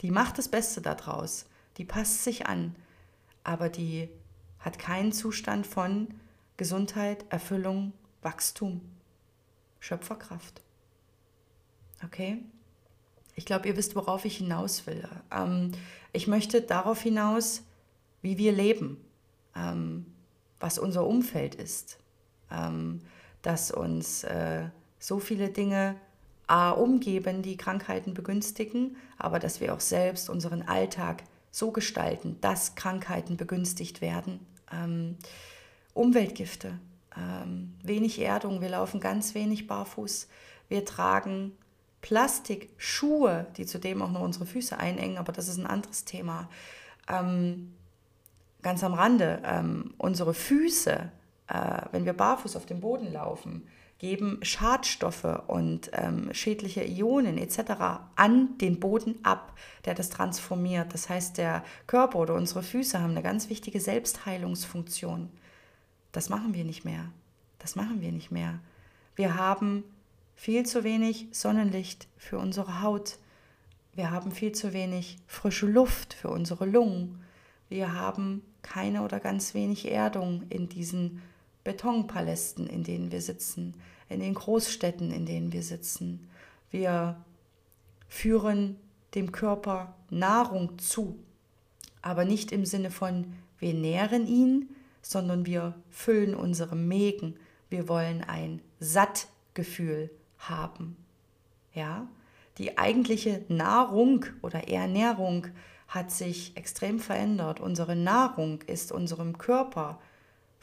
Die macht das Beste daraus. Die passt sich an. Aber die hat keinen Zustand von Gesundheit, Erfüllung, Wachstum, Schöpferkraft. Okay? Ich glaube, ihr wisst, worauf ich hinaus will. Ähm, ich möchte darauf hinaus, wie wir leben, ähm, was unser Umfeld ist, ähm, dass uns äh, so viele Dinge A, umgeben, die Krankheiten begünstigen, aber dass wir auch selbst unseren Alltag so gestalten, dass Krankheiten begünstigt werden. Ähm, Umweltgifte, ähm, wenig Erdung, wir laufen ganz wenig barfuß, wir tragen Plastikschuhe, die zudem auch noch unsere Füße einengen, aber das ist ein anderes Thema. Ähm, ganz am Rande, ähm, unsere Füße, äh, wenn wir barfuß auf dem Boden laufen, geben Schadstoffe und ähm, schädliche Ionen etc. an den Boden ab, der das transformiert. Das heißt, der Körper oder unsere Füße haben eine ganz wichtige Selbstheilungsfunktion. Das machen wir nicht mehr. Das machen wir nicht mehr. Wir haben viel zu wenig Sonnenlicht für unsere Haut. Wir haben viel zu wenig frische Luft für unsere Lungen. Wir haben keine oder ganz wenig Erdung in diesen Betonpalästen, in denen wir sitzen, in den Großstädten, in denen wir sitzen. Wir führen dem Körper Nahrung zu, aber nicht im Sinne von wir nähren ihn, sondern wir füllen unsere Mägen. Wir wollen ein Sattgefühl haben. Ja, die eigentliche Nahrung oder Ernährung hat sich extrem verändert. Unsere Nahrung ist unserem Körper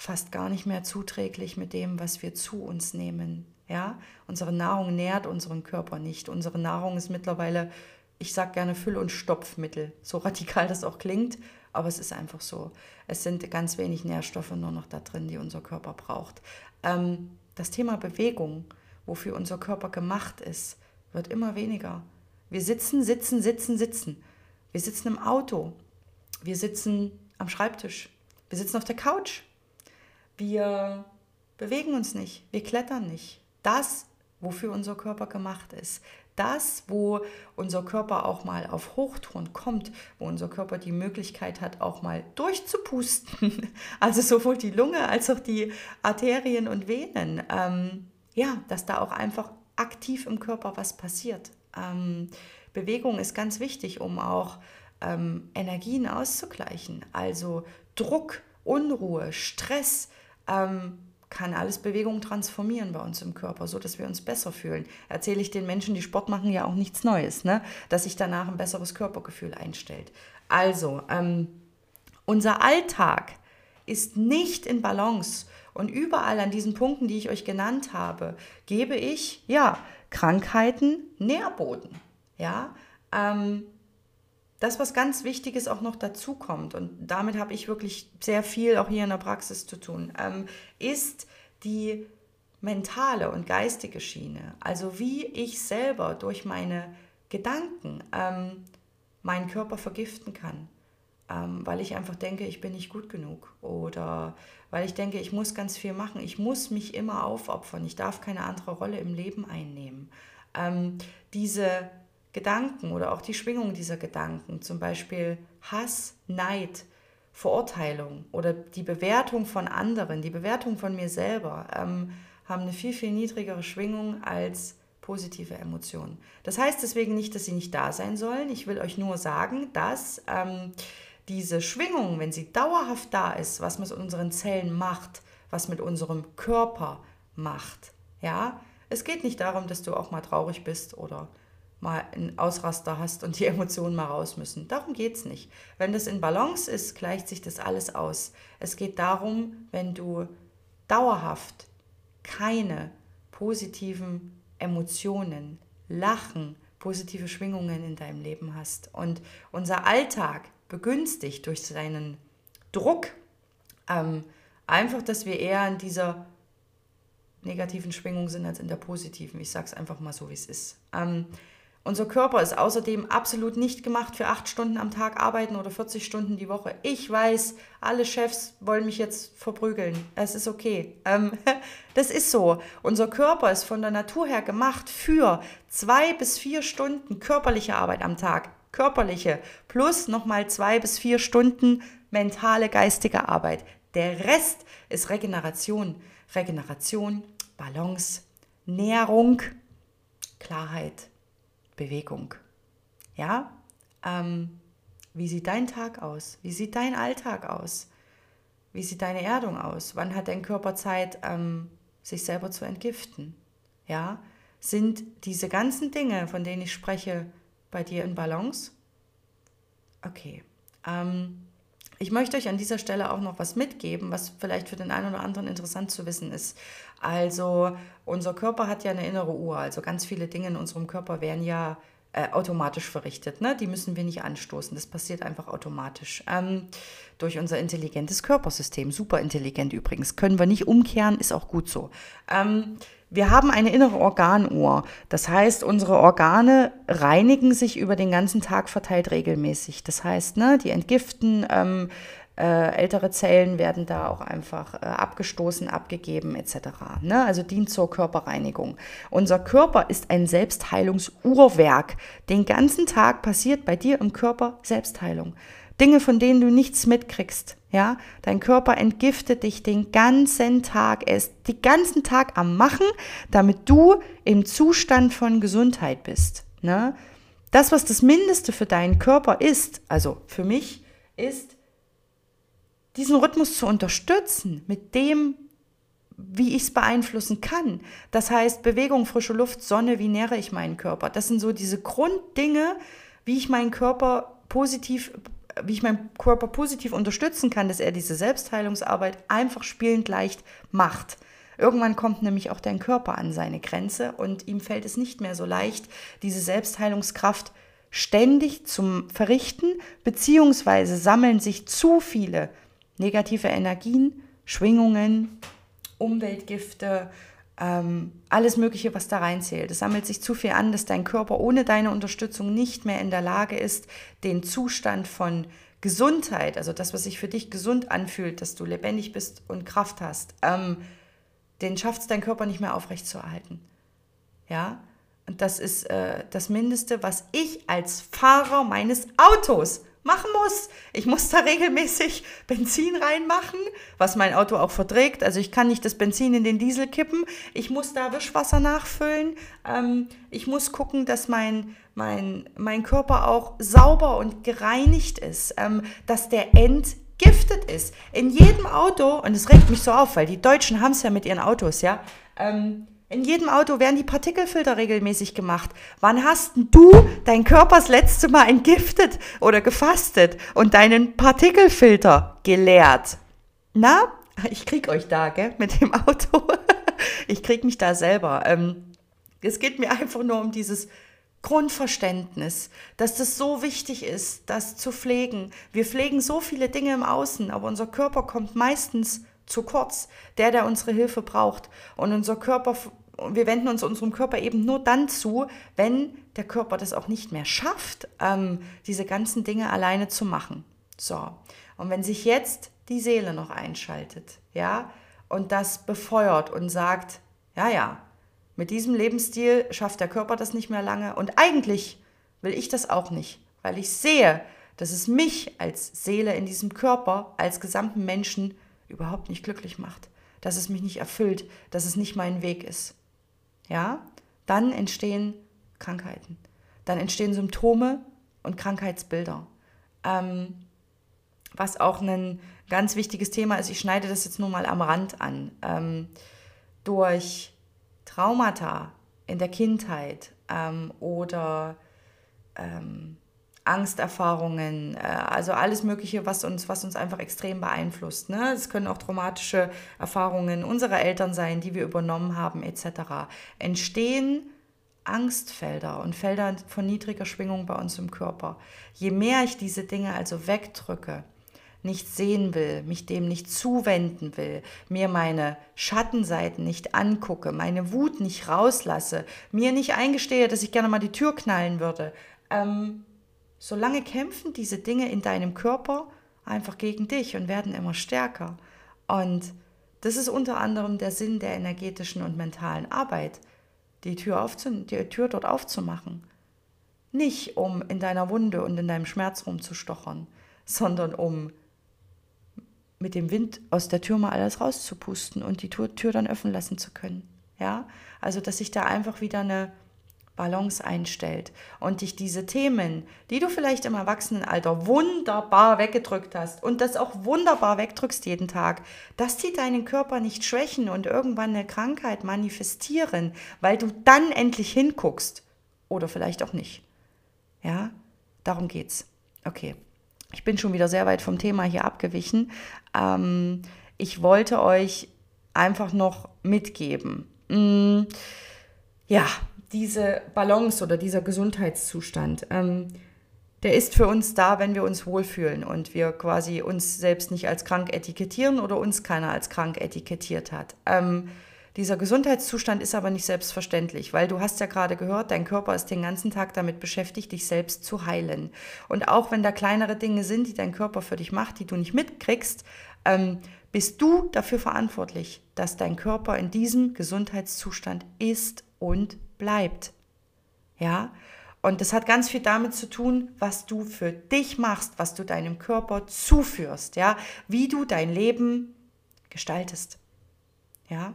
fast gar nicht mehr zuträglich mit dem, was wir zu uns nehmen. Ja, unsere Nahrung nährt unseren Körper nicht. Unsere Nahrung ist mittlerweile, ich sage gerne Füll- und Stopfmittel. So radikal das auch klingt, aber es ist einfach so. Es sind ganz wenig Nährstoffe nur noch da drin, die unser Körper braucht. Ähm, das Thema Bewegung wofür unser Körper gemacht ist, wird immer weniger. Wir sitzen, sitzen, sitzen, sitzen. Wir sitzen im Auto. Wir sitzen am Schreibtisch. Wir sitzen auf der Couch. Wir bewegen uns nicht. Wir klettern nicht. Das wofür unser Körper gemacht ist. Das, wo unser Körper auch mal auf Hochtouren kommt, wo unser Körper die Möglichkeit hat, auch mal durchzupusten. Also sowohl die Lunge als auch die Arterien und Venen. Ähm, ja, dass da auch einfach aktiv im Körper was passiert. Ähm, Bewegung ist ganz wichtig, um auch ähm, Energien auszugleichen. Also Druck, Unruhe, Stress, ähm, kann alles Bewegung transformieren bei uns im Körper, so dass wir uns besser fühlen. Erzähle ich den Menschen, die Sport machen, ja auch nichts Neues, ne? dass sich danach ein besseres Körpergefühl einstellt. Also, ähm, unser Alltag ist nicht in Balance und überall an diesen Punkten, die ich euch genannt habe, gebe ich, ja, Krankheiten Nährboden. Ja, ähm, das, was ganz wichtig ist, auch noch dazu kommt, und damit habe ich wirklich sehr viel auch hier in der Praxis zu tun, ähm, ist die mentale und geistige Schiene. Also wie ich selber durch meine Gedanken ähm, meinen Körper vergiften kann, ähm, weil ich einfach denke, ich bin nicht gut genug. Oder weil ich denke, ich muss ganz viel machen, ich muss mich immer aufopfern, ich darf keine andere Rolle im Leben einnehmen. Ähm, diese Gedanken oder auch die Schwingung dieser Gedanken, zum Beispiel Hass, Neid, Verurteilung oder die Bewertung von anderen, die Bewertung von mir selber, ähm, haben eine viel, viel niedrigere Schwingung als positive Emotionen. Das heißt deswegen nicht, dass sie nicht da sein sollen. Ich will euch nur sagen, dass ähm, diese Schwingung, wenn sie dauerhaft da ist, was mit unseren Zellen macht, was mit unserem Körper macht. Ja, es geht nicht darum, dass du auch mal traurig bist oder mal einen Ausraster hast und die Emotionen mal raus müssen. Darum geht es nicht. Wenn das in Balance ist, gleicht sich das alles aus. Es geht darum, wenn du dauerhaft keine positiven Emotionen, Lachen, positive Schwingungen in deinem Leben hast und unser Alltag begünstigt durch seinen Druck, ähm, einfach, dass wir eher in dieser negativen Schwingung sind als in der positiven. Ich sage es einfach mal so, wie es ist. Ähm, unser Körper ist außerdem absolut nicht gemacht für acht Stunden am Tag arbeiten oder 40 Stunden die Woche. Ich weiß, alle Chefs wollen mich jetzt verprügeln. Es ist okay. Ähm, das ist so. Unser Körper ist von der Natur her gemacht für zwei bis vier Stunden körperliche Arbeit am Tag. Körperliche plus nochmal zwei bis vier Stunden mentale, geistige Arbeit. Der Rest ist Regeneration. Regeneration, Balance, Nährung, Klarheit. Bewegung. Ja? Ähm, wie sieht dein Tag aus? Wie sieht dein Alltag aus? Wie sieht deine Erdung aus? Wann hat dein Körper Zeit, ähm, sich selber zu entgiften? Ja? Sind diese ganzen Dinge, von denen ich spreche, bei dir in Balance? Okay. Ähm, ich möchte euch an dieser Stelle auch noch was mitgeben, was vielleicht für den einen oder anderen interessant zu wissen ist. Also unser Körper hat ja eine innere Uhr, also ganz viele Dinge in unserem Körper werden ja äh, automatisch verrichtet. Ne? Die müssen wir nicht anstoßen. Das passiert einfach automatisch. Ähm, durch unser intelligentes Körpersystem. Super intelligent übrigens. Können wir nicht umkehren, ist auch gut so. Ähm, wir haben eine innere Organuhr. Das heißt, unsere Organe reinigen sich über den ganzen Tag verteilt regelmäßig. Das heißt, ne, die entgiften, ähm, äh, ältere Zellen werden da auch einfach äh, abgestoßen, abgegeben etc. Ne? Also dient zur Körperreinigung. Unser Körper ist ein Selbstheilungsurwerk. Den ganzen Tag passiert bei dir im Körper Selbstheilung. Dinge, von denen du nichts mitkriegst. Ja, dein Körper entgiftet dich den ganzen Tag. Er ist den ganzen Tag am Machen, damit du im Zustand von Gesundheit bist. Ne? Das, was das Mindeste für deinen Körper ist, also für mich, ist, diesen Rhythmus zu unterstützen mit dem, wie ich es beeinflussen kann. Das heißt, Bewegung, frische Luft, Sonne, wie nähre ich meinen Körper? Das sind so diese Grunddinge, wie ich meinen Körper positiv wie ich meinen Körper positiv unterstützen kann, dass er diese Selbstheilungsarbeit einfach spielend leicht macht. Irgendwann kommt nämlich auch dein Körper an seine Grenze und ihm fällt es nicht mehr so leicht, diese Selbstheilungskraft ständig zum Verrichten, beziehungsweise sammeln sich zu viele negative Energien, Schwingungen, Umweltgifte, ähm, alles Mögliche, was da reinzählt. Es sammelt sich zu viel an, dass dein Körper ohne deine Unterstützung nicht mehr in der Lage ist, den Zustand von Gesundheit, also das, was sich für dich gesund anfühlt, dass du lebendig bist und Kraft hast, ähm, den schafft es dein Körper nicht mehr aufrechtzuerhalten. Ja, und das ist äh, das Mindeste, was ich als Fahrer meines Autos machen muss. Ich muss da regelmäßig Benzin reinmachen, was mein Auto auch verträgt. Also ich kann nicht das Benzin in den Diesel kippen. Ich muss da Wischwasser nachfüllen. Ähm, ich muss gucken, dass mein, mein, mein Körper auch sauber und gereinigt ist, ähm, dass der entgiftet ist. In jedem Auto, und es regt mich so auf, weil die Deutschen haben es ja mit ihren Autos, ja. Ähm, in jedem Auto werden die Partikelfilter regelmäßig gemacht. Wann hast du dein Körper das letzte Mal entgiftet oder gefastet und deinen Partikelfilter geleert? Na, ich krieg euch da, gell, mit dem Auto. ich krieg mich da selber. Ähm, es geht mir einfach nur um dieses Grundverständnis, dass das so wichtig ist, das zu pflegen. Wir pflegen so viele Dinge im Außen, aber unser Körper kommt meistens zu kurz, der, der unsere Hilfe braucht. Und unser Körper wir wenden uns unserem Körper eben nur dann zu, wenn der Körper das auch nicht mehr schafft, ähm, diese ganzen Dinge alleine zu machen. So. Und wenn sich jetzt die Seele noch einschaltet, ja, und das befeuert und sagt, ja, ja, mit diesem Lebensstil schafft der Körper das nicht mehr lange und eigentlich will ich das auch nicht, weil ich sehe, dass es mich als Seele in diesem Körper, als gesamten Menschen überhaupt nicht glücklich macht, dass es mich nicht erfüllt, dass es nicht mein Weg ist ja, dann entstehen Krankheiten. Dann entstehen Symptome und Krankheitsbilder. Ähm, was auch ein ganz wichtiges Thema ist, ich schneide das jetzt nur mal am Rand an. Ähm, durch Traumata in der Kindheit ähm, oder ähm, Angsterfahrungen, äh, also alles Mögliche, was uns, was uns einfach extrem beeinflusst. Ne? Es können auch traumatische Erfahrungen unserer Eltern sein, die wir übernommen haben, etc. Entstehen Angstfelder und Felder von niedriger Schwingung bei uns im Körper. Je mehr ich diese Dinge also wegdrücke, nicht sehen will, mich dem nicht zuwenden will, mir meine Schattenseiten nicht angucke, meine Wut nicht rauslasse, mir nicht eingestehe, dass ich gerne mal die Tür knallen würde, ähm, solange kämpfen diese Dinge in deinem Körper einfach gegen dich und werden immer stärker. Und das ist unter anderem der Sinn der energetischen und mentalen Arbeit, die Tür, die Tür dort aufzumachen. Nicht um in deiner Wunde und in deinem Schmerz rumzustochern, sondern um mit dem Wind aus der Tür mal alles rauszupusten und die Tür, dann öffnen lassen zu können. Ja, also dass sich da einfach wieder eine Balance einstellt und dich diese Themen, die du vielleicht im Erwachsenenalter wunderbar weggedrückt hast und das auch wunderbar wegdrückst jeden Tag, dass die deinen Körper nicht schwächen und irgendwann eine Krankheit manifestieren, weil du dann endlich hinguckst oder vielleicht auch nicht. Ja, darum geht's. Okay, ich bin schon wieder sehr weit vom Thema hier abgewichen. Ähm, ich wollte euch einfach noch mitgeben. Mm, ja, diese Balance oder dieser Gesundheitszustand, ähm, der ist für uns da, wenn wir uns wohlfühlen und wir quasi uns selbst nicht als krank etikettieren oder uns keiner als krank etikettiert hat. Ähm, dieser Gesundheitszustand ist aber nicht selbstverständlich, weil du hast ja gerade gehört, dein Körper ist den ganzen Tag damit beschäftigt, dich selbst zu heilen. Und auch wenn da kleinere Dinge sind, die dein Körper für dich macht, die du nicht mitkriegst, ähm, bist du dafür verantwortlich, dass dein Körper in diesem Gesundheitszustand ist und bleibt. Ja? Und das hat ganz viel damit zu tun, was du für dich machst, was du deinem Körper zuführst, ja, wie du dein Leben gestaltest. Ja?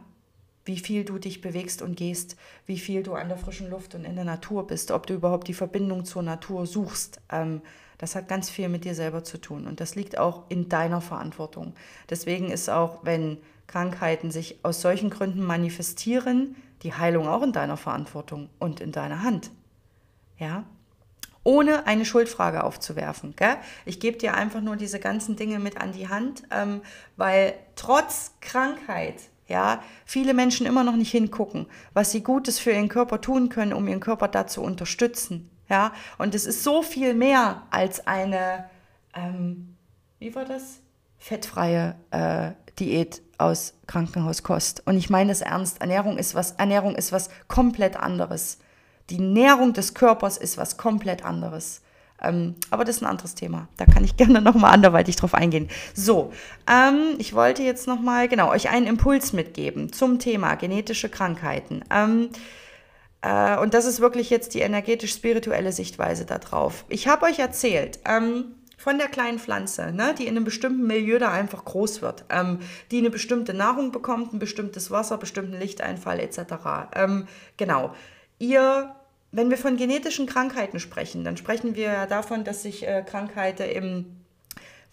Wie viel du dich bewegst und gehst, wie viel du an der frischen Luft und in der Natur bist, ob du überhaupt die Verbindung zur Natur suchst. Ähm, das hat ganz viel mit dir selber zu tun und das liegt auch in deiner Verantwortung. Deswegen ist auch, wenn Krankheiten sich aus solchen Gründen manifestieren, die Heilung auch in deiner Verantwortung und in deiner Hand. Ja? Ohne eine Schuldfrage aufzuwerfen. Gell? Ich gebe dir einfach nur diese ganzen Dinge mit an die Hand, ähm, weil trotz Krankheit ja, viele Menschen immer noch nicht hingucken, was sie Gutes für ihren Körper tun können, um ihren Körper da zu unterstützen. Ja, und es ist so viel mehr als eine, ähm, wie war das? Fettfreie äh, Diät aus Krankenhauskost. Und ich meine es ernst. Ernährung ist was, Ernährung ist was komplett anderes. Die Nährung des Körpers ist was komplett anderes. Ähm, aber das ist ein anderes Thema. Da kann ich gerne nochmal anderweitig drauf eingehen. So, ähm, ich wollte jetzt nochmal, genau, euch einen Impuls mitgeben zum Thema genetische Krankheiten. Ähm, Äh, und das ist wirklich jetzt die energetisch-spirituelle Sichtweise darauf. Ich habe euch erzählt, ähm, von der kleinen Pflanze, ne, die in einem bestimmten Milieu da einfach groß wird, ähm, die eine bestimmte Nahrung bekommt, ein bestimmtes Wasser, bestimmten Lichteinfall etc. Ähm, genau. Ihr, wenn wir von genetischen Krankheiten sprechen, dann sprechen wir ja davon, dass sich äh, Krankheiten im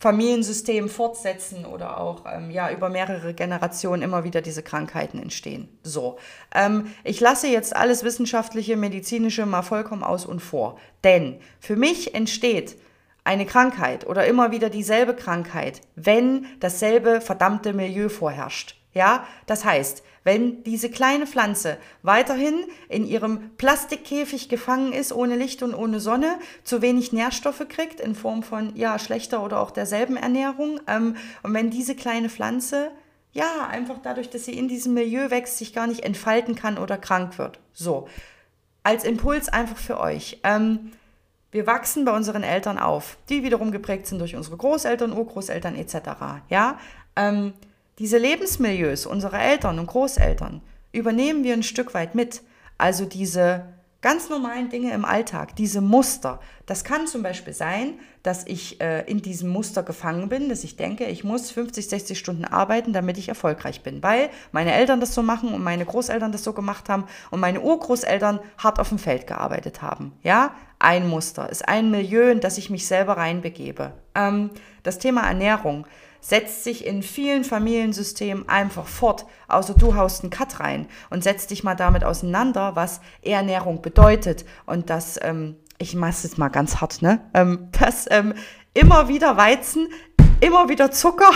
Familiensystem fortsetzen oder auch ähm, ja, über mehrere Generationen immer wieder diese Krankheiten entstehen. So, ähm, ich lasse jetzt alles wissenschaftliche, medizinische mal vollkommen aus und vor, denn für mich entsteht eine Krankheit oder immer wieder dieselbe Krankheit, wenn dasselbe verdammte Milieu vorherrscht. Ja, das heißt, wenn diese kleine Pflanze weiterhin in ihrem Plastikkäfig gefangen ist, ohne Licht und ohne Sonne, zu wenig Nährstoffe kriegt in Form von ja schlechter oder auch derselben Ernährung, ähm, und wenn diese kleine Pflanze ja einfach dadurch, dass sie in diesem Milieu wächst, sich gar nicht entfalten kann oder krank wird. So als Impuls einfach für euch. Ähm, wir wachsen bei unseren Eltern auf, die wiederum geprägt sind durch unsere Großeltern, Urgroßeltern etc. Ja, ähm, diese Lebensmilieus unserer Eltern und Großeltern übernehmen wir ein Stück weit mit. Also diese ganz normalen Dinge im Alltag, diese Muster. Das kann zum Beispiel sein, dass ich äh, in diesem Muster gefangen bin, dass ich denke, ich muss 50, 60 Stunden arbeiten, damit ich erfolgreich bin, weil meine Eltern das so machen und meine Großeltern das so gemacht haben und meine Urgroßeltern hart auf dem Feld gearbeitet haben. Ja, ein Muster, ist ein Milieu, in das ich mich selber reinbegebe. Ähm, das Thema Ernährung setzt sich in vielen Familiensystemen einfach fort, außer du haust einen Cut rein und setzt dich mal damit auseinander, was Ernährung bedeutet und dass, ähm, ich mache es jetzt mal ganz hart, ne, ähm, dass ähm, immer wieder Weizen, immer wieder Zucker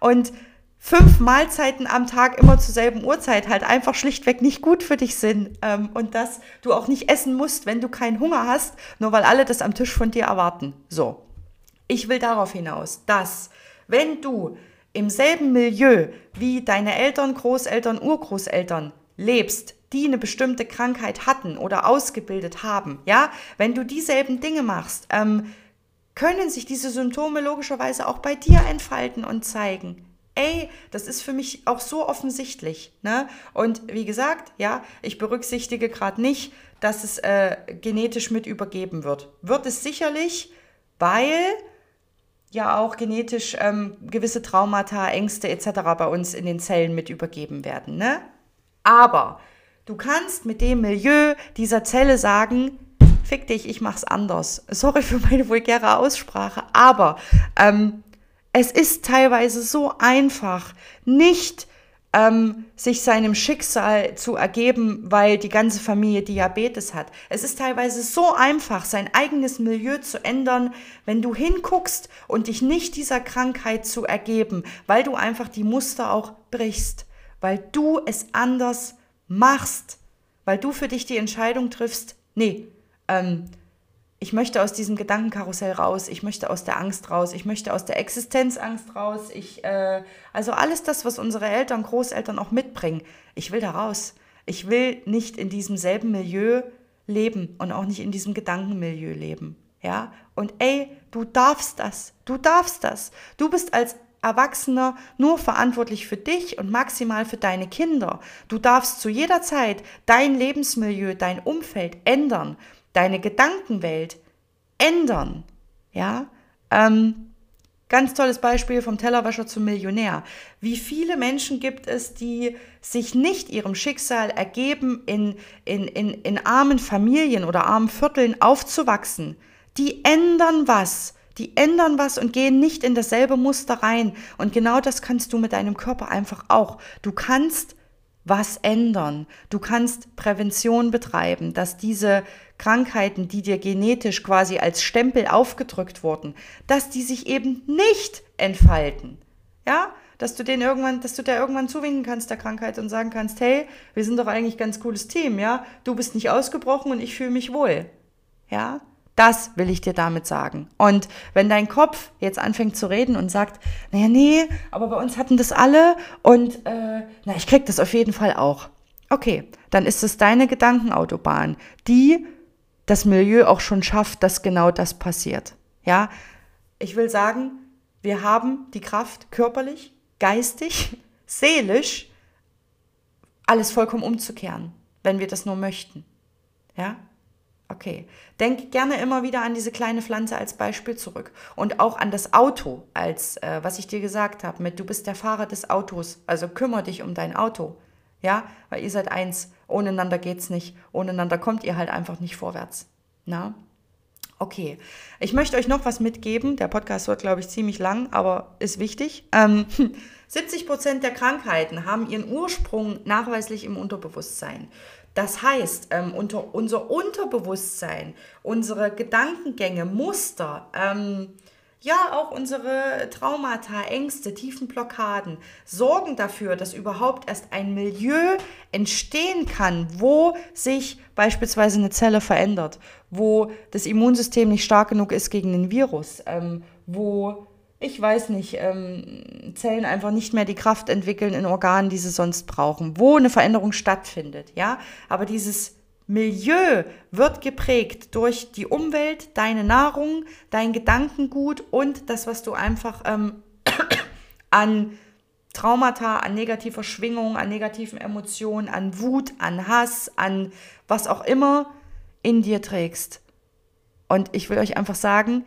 und fünf Mahlzeiten am Tag immer zur selben Uhrzeit halt einfach schlichtweg nicht gut für dich sind. Ähm, und dass du auch nicht essen musst, wenn du keinen Hunger hast, nur weil alle das am Tisch von dir erwarten. So, ich will darauf hinaus, dass wenn du im selben Milieu wie deine Eltern, Großeltern, Urgroßeltern lebst, die eine bestimmte Krankheit hatten oder ausgebildet haben, ja, wenn du dieselben Dinge machst, ähm, können sich diese Symptome logischerweise auch bei dir entfalten und zeigen. Ey, das ist für mich auch so offensichtlich. Ne? Und wie gesagt, ja, ich berücksichtige gerade nicht, dass es äh, genetisch mit übergeben wird. Wird es sicherlich, weil ja auch genetisch ähm, gewisse Traumata, Ängste etc. bei uns in den Zellen mit übergeben werden. Ne? Aber du kannst mit dem Milieu dieser Zelle sagen, fick dich, ich mach's anders. Sorry für meine vulgäre Aussprache, aber ähm, es ist teilweise so einfach, nicht ähm, sich seinem Schicksal zu ergeben, weil die ganze Familie Diabetes hat. Es ist teilweise so einfach, sein eigenes Milieu zu ändern, wenn du hinguckst und dich nicht dieser Krankheit zu ergeben, weil du einfach die Muster auch brichst, weil du es anders machst, weil du für dich die Entscheidung triffst, nee, ähm, ich möchte aus diesem Gedankenkarussell raus, ich möchte aus der Angst raus, ich möchte aus der Existenzangst raus, ich, äh, also alles das, was unsere Eltern, Großeltern auch mitbringen, ich will da raus. Ich will nicht in diesem selben Milieu leben und auch nicht in diesem Gedankenmilieu leben. Ja? Und ey, du darfst das, du darfst das. Du bist als Erwachsener nur verantwortlich für dich und maximal für deine Kinder. Du darfst zu jeder Zeit dein Lebensmilieu, dein Umfeld ändern deine Gedankenwelt ändern. Ja, ähm, ganz tolles Beispiel vom Tellerwäscher zum Millionär. Wie viele Menschen gibt es, die sich nicht ihrem Schicksal ergeben, in, in, in, in armen Familien oder armen Vierteln aufzuwachsen? Die ändern was. Die ändern was und gehen nicht in dasselbe Muster rein. Und genau das kannst du mit deinem Körper einfach auch. Du kannst was ändern. Du kannst Prävention betreiben, dass diese Krankheiten, die dir genetisch quasi als Stempel aufgedrückt wurden, dass die sich eben nicht entfalten. Ja, dass du den irgendwann, dass du der irgendwann zuwinken kannst der Krankheit und sagen kannst, hey, wir sind doch eigentlich ganz cooles Team, ja? Du bist nicht ausgebrochen und ich fühle mich wohl. Ja? Das will ich dir damit sagen. Und wenn dein Kopf jetzt anfängt zu reden und sagt, naja, nee, aber bei uns hatten das alle und äh, na, ich krieg das auf jeden Fall auch. Okay, dann ist es deine Gedankenautobahn, die das Milieu auch schon schafft, dass genau das passiert. Ja, ich will sagen, wir haben die Kraft körperlich, geistig, seelisch, alles vollkommen umzukehren, wenn wir das nur möchten. Ja? Okay. Denk gerne immer wieder an diese kleine Pflanze als Beispiel zurück. Und auch an das Auto, als äh, was ich dir gesagt habe, mit du bist der Fahrer des Autos. Also kümmere dich um dein Auto. Ja, weil ihr seid eins. Ohne einander geht's nicht. Ohne einander kommt ihr halt einfach nicht vorwärts. Na? Okay. Ich möchte euch noch was mitgeben. Der Podcast wird, glaube ich, ziemlich lang, aber ist wichtig. Ähm, 70 Prozent der Krankheiten haben ihren Ursprung nachweislich im Unterbewusstsein. Das heißt, ähm, unter, unser Unterbewusstsein, unsere Gedankengänge, Muster, ähm, ja, auch unsere Traumata, Ängste, tiefen Blockaden sorgen dafür, dass überhaupt erst ein Milieu entstehen kann, wo sich beispielsweise eine Zelle verändert, wo das Immunsystem nicht stark genug ist gegen den Virus, ähm, wo ich weiß nicht, ähm, Zellen einfach nicht mehr die Kraft entwickeln in Organen, die sie sonst brauchen, wo eine Veränderung stattfindet, ja. Aber dieses Milieu wird geprägt durch die Umwelt, deine Nahrung, dein Gedankengut und das, was du einfach ähm, an Traumata, an negativer Schwingung, an negativen Emotionen, an Wut, an Hass, an was auch immer in dir trägst. Und ich will euch einfach sagen,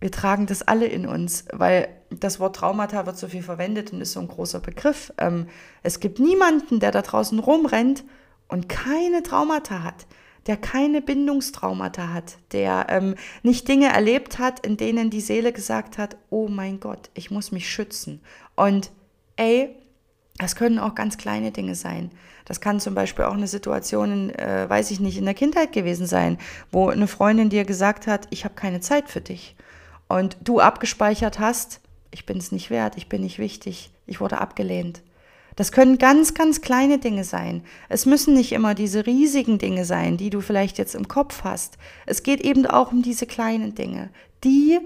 wir tragen das alle in uns, weil das Wort Traumata wird so viel verwendet und ist so ein großer Begriff. Ähm, es gibt niemanden, der da draußen rumrennt und keine Traumata hat, der keine Bindungstraumata hat, der ähm, nicht Dinge erlebt hat, in denen die Seele gesagt hat, oh mein Gott, ich muss mich schützen. Und ey, das können auch ganz kleine Dinge sein. Das kann zum Beispiel auch eine Situation, in, äh, weiß ich nicht, in der Kindheit gewesen sein, wo eine Freundin dir gesagt hat, ich habe keine Zeit für dich und du abgespeichert hast, ich bin es nicht wert, ich bin nicht wichtig, ich wurde abgelehnt. Das können ganz, ganz kleine Dinge sein. Es müssen nicht immer diese riesigen Dinge sein, die du vielleicht jetzt im Kopf hast. Es geht eben auch um diese kleinen Dinge, die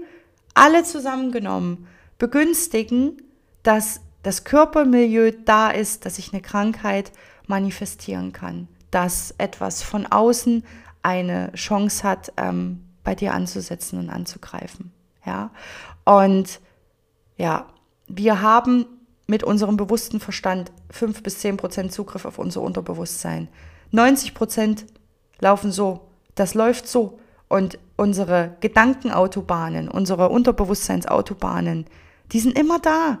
alle zusammengenommen begünstigen, dass das Körpermilieu da ist, dass sich eine Krankheit manifestieren kann, dass etwas von außen eine Chance hat, ähm, bei dir anzusetzen und anzugreifen. Ja? Und ja, wir haben mit unserem bewussten Verstand 5 bis 10 Prozent Zugriff auf unser Unterbewusstsein. 90 Prozent laufen so, das läuft so. Und unsere Gedankenautobahnen, unsere Unterbewusstseinsautobahnen, die sind immer da.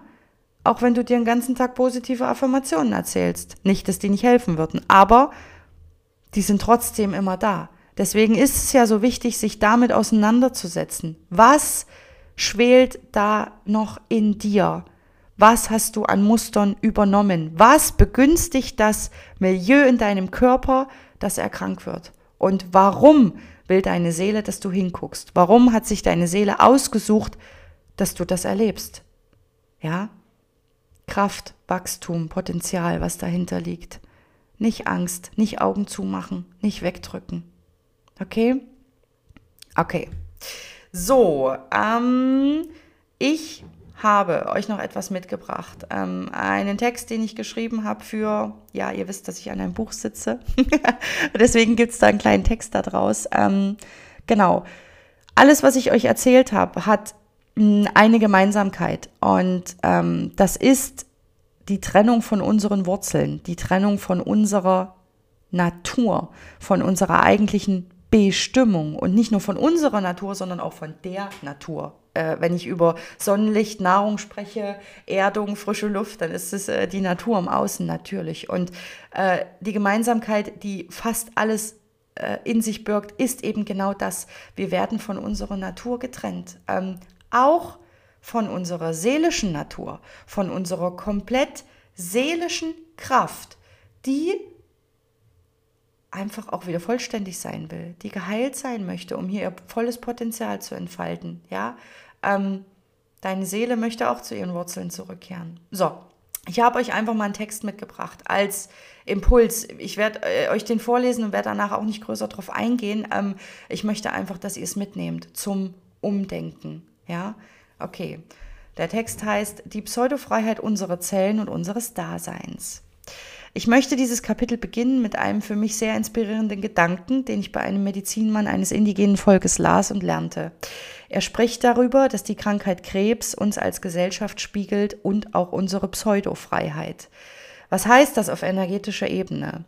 Auch wenn du dir den ganzen Tag positive Affirmationen erzählst. Nicht, dass die nicht helfen würden, aber die sind trotzdem immer da. Deswegen ist es ja so wichtig, sich damit auseinanderzusetzen. Was schwelt da noch in dir? Was hast du an Mustern übernommen? Was begünstigt das Milieu in deinem Körper, dass er krank wird? Und warum will deine Seele, dass du hinguckst? Warum hat sich deine Seele ausgesucht, dass du das erlebst? Ja? Kraft, Wachstum, Potenzial, was dahinter liegt. Nicht Angst, nicht Augen zumachen, nicht wegdrücken. Okay? Okay. So, ähm, ich habe euch noch etwas mitgebracht. Ähm, einen Text, den ich geschrieben habe für, ja, ihr wisst, dass ich an einem Buch sitze. Deswegen gibt es da einen kleinen Text daraus. Ähm, genau. Alles, was ich euch erzählt habe, hat hm, eine Gemeinsamkeit. Und ähm, das ist die Trennung von unseren Wurzeln, die Trennung von unserer Natur, von unserer eigentlichen Bestimmung und nicht nur von unserer Natur, sondern auch von der Natur. Äh, wenn ich über Sonnenlicht, Nahrung spreche, Erdung, frische Luft, dann ist es äh, die Natur im Außen natürlich. Und äh, die Gemeinsamkeit, die fast alles äh, in sich birgt, ist eben genau das. Wir werden von unserer Natur getrennt. Ähm, auch von unserer seelischen Natur, von unserer komplett seelischen Kraft, die einfach auch wieder vollständig sein will, die geheilt sein möchte, um hier ihr volles Potenzial zu entfalten. Ja, ähm, deine Seele möchte auch zu ihren Wurzeln zurückkehren. So, ich habe euch einfach mal einen Text mitgebracht als Impuls. Ich werde äh, euch den vorlesen und werde danach auch nicht größer darauf eingehen. Ähm, ich möchte einfach, dass ihr es mitnehmt zum Umdenken. Ja, okay. Der Text heißt Die Pseudofreiheit unserer Zellen und unseres Daseins. Ich möchte dieses Kapitel beginnen mit einem für mich sehr inspirierenden Gedanken, den ich bei einem Medizinmann eines indigenen Volkes las und lernte. Er spricht darüber, dass die Krankheit Krebs uns als Gesellschaft spiegelt und auch unsere Pseudofreiheit. Was heißt das auf energetischer Ebene?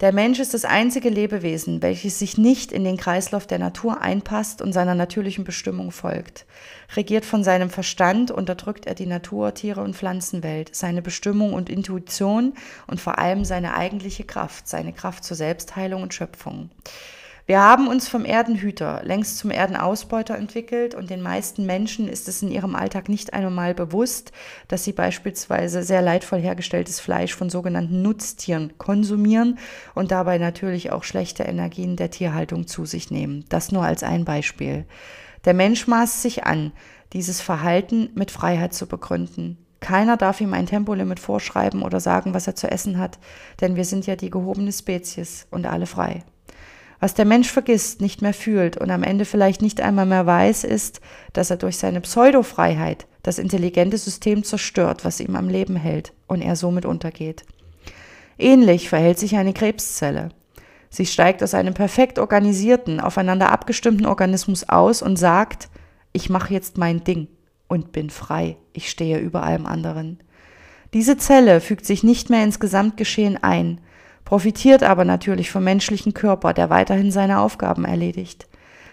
Der Mensch ist das einzige Lebewesen, welches sich nicht in den Kreislauf der Natur einpasst und seiner natürlichen Bestimmung folgt. Regiert von seinem Verstand, unterdrückt er die Natur, Tiere und Pflanzenwelt, seine Bestimmung und Intuition und vor allem seine eigentliche Kraft, seine Kraft zur Selbstheilung und Schöpfung. Wir haben uns vom Erdenhüter längst zum Erdenausbeuter entwickelt und den meisten Menschen ist es in ihrem Alltag nicht einmal bewusst, dass sie beispielsweise sehr leidvoll hergestelltes Fleisch von sogenannten Nutztieren konsumieren und dabei natürlich auch schlechte Energien der Tierhaltung zu sich nehmen. Das nur als ein Beispiel. Der Mensch maßt sich an, dieses Verhalten mit Freiheit zu begründen. Keiner darf ihm ein Tempolimit vorschreiben oder sagen, was er zu essen hat, denn wir sind ja die gehobene Spezies und alle frei. Was der Mensch vergisst, nicht mehr fühlt und am Ende vielleicht nicht einmal mehr weiß, ist, dass er durch seine Pseudofreiheit das intelligente System zerstört, was ihm am Leben hält und er somit untergeht. Ähnlich verhält sich eine Krebszelle. Sie steigt aus einem perfekt organisierten, aufeinander abgestimmten Organismus aus und sagt, ich mache jetzt mein Ding und bin frei, ich stehe über allem anderen. Diese Zelle fügt sich nicht mehr ins Gesamtgeschehen ein, profitiert aber natürlich vom menschlichen Körper, der weiterhin seine Aufgaben erledigt.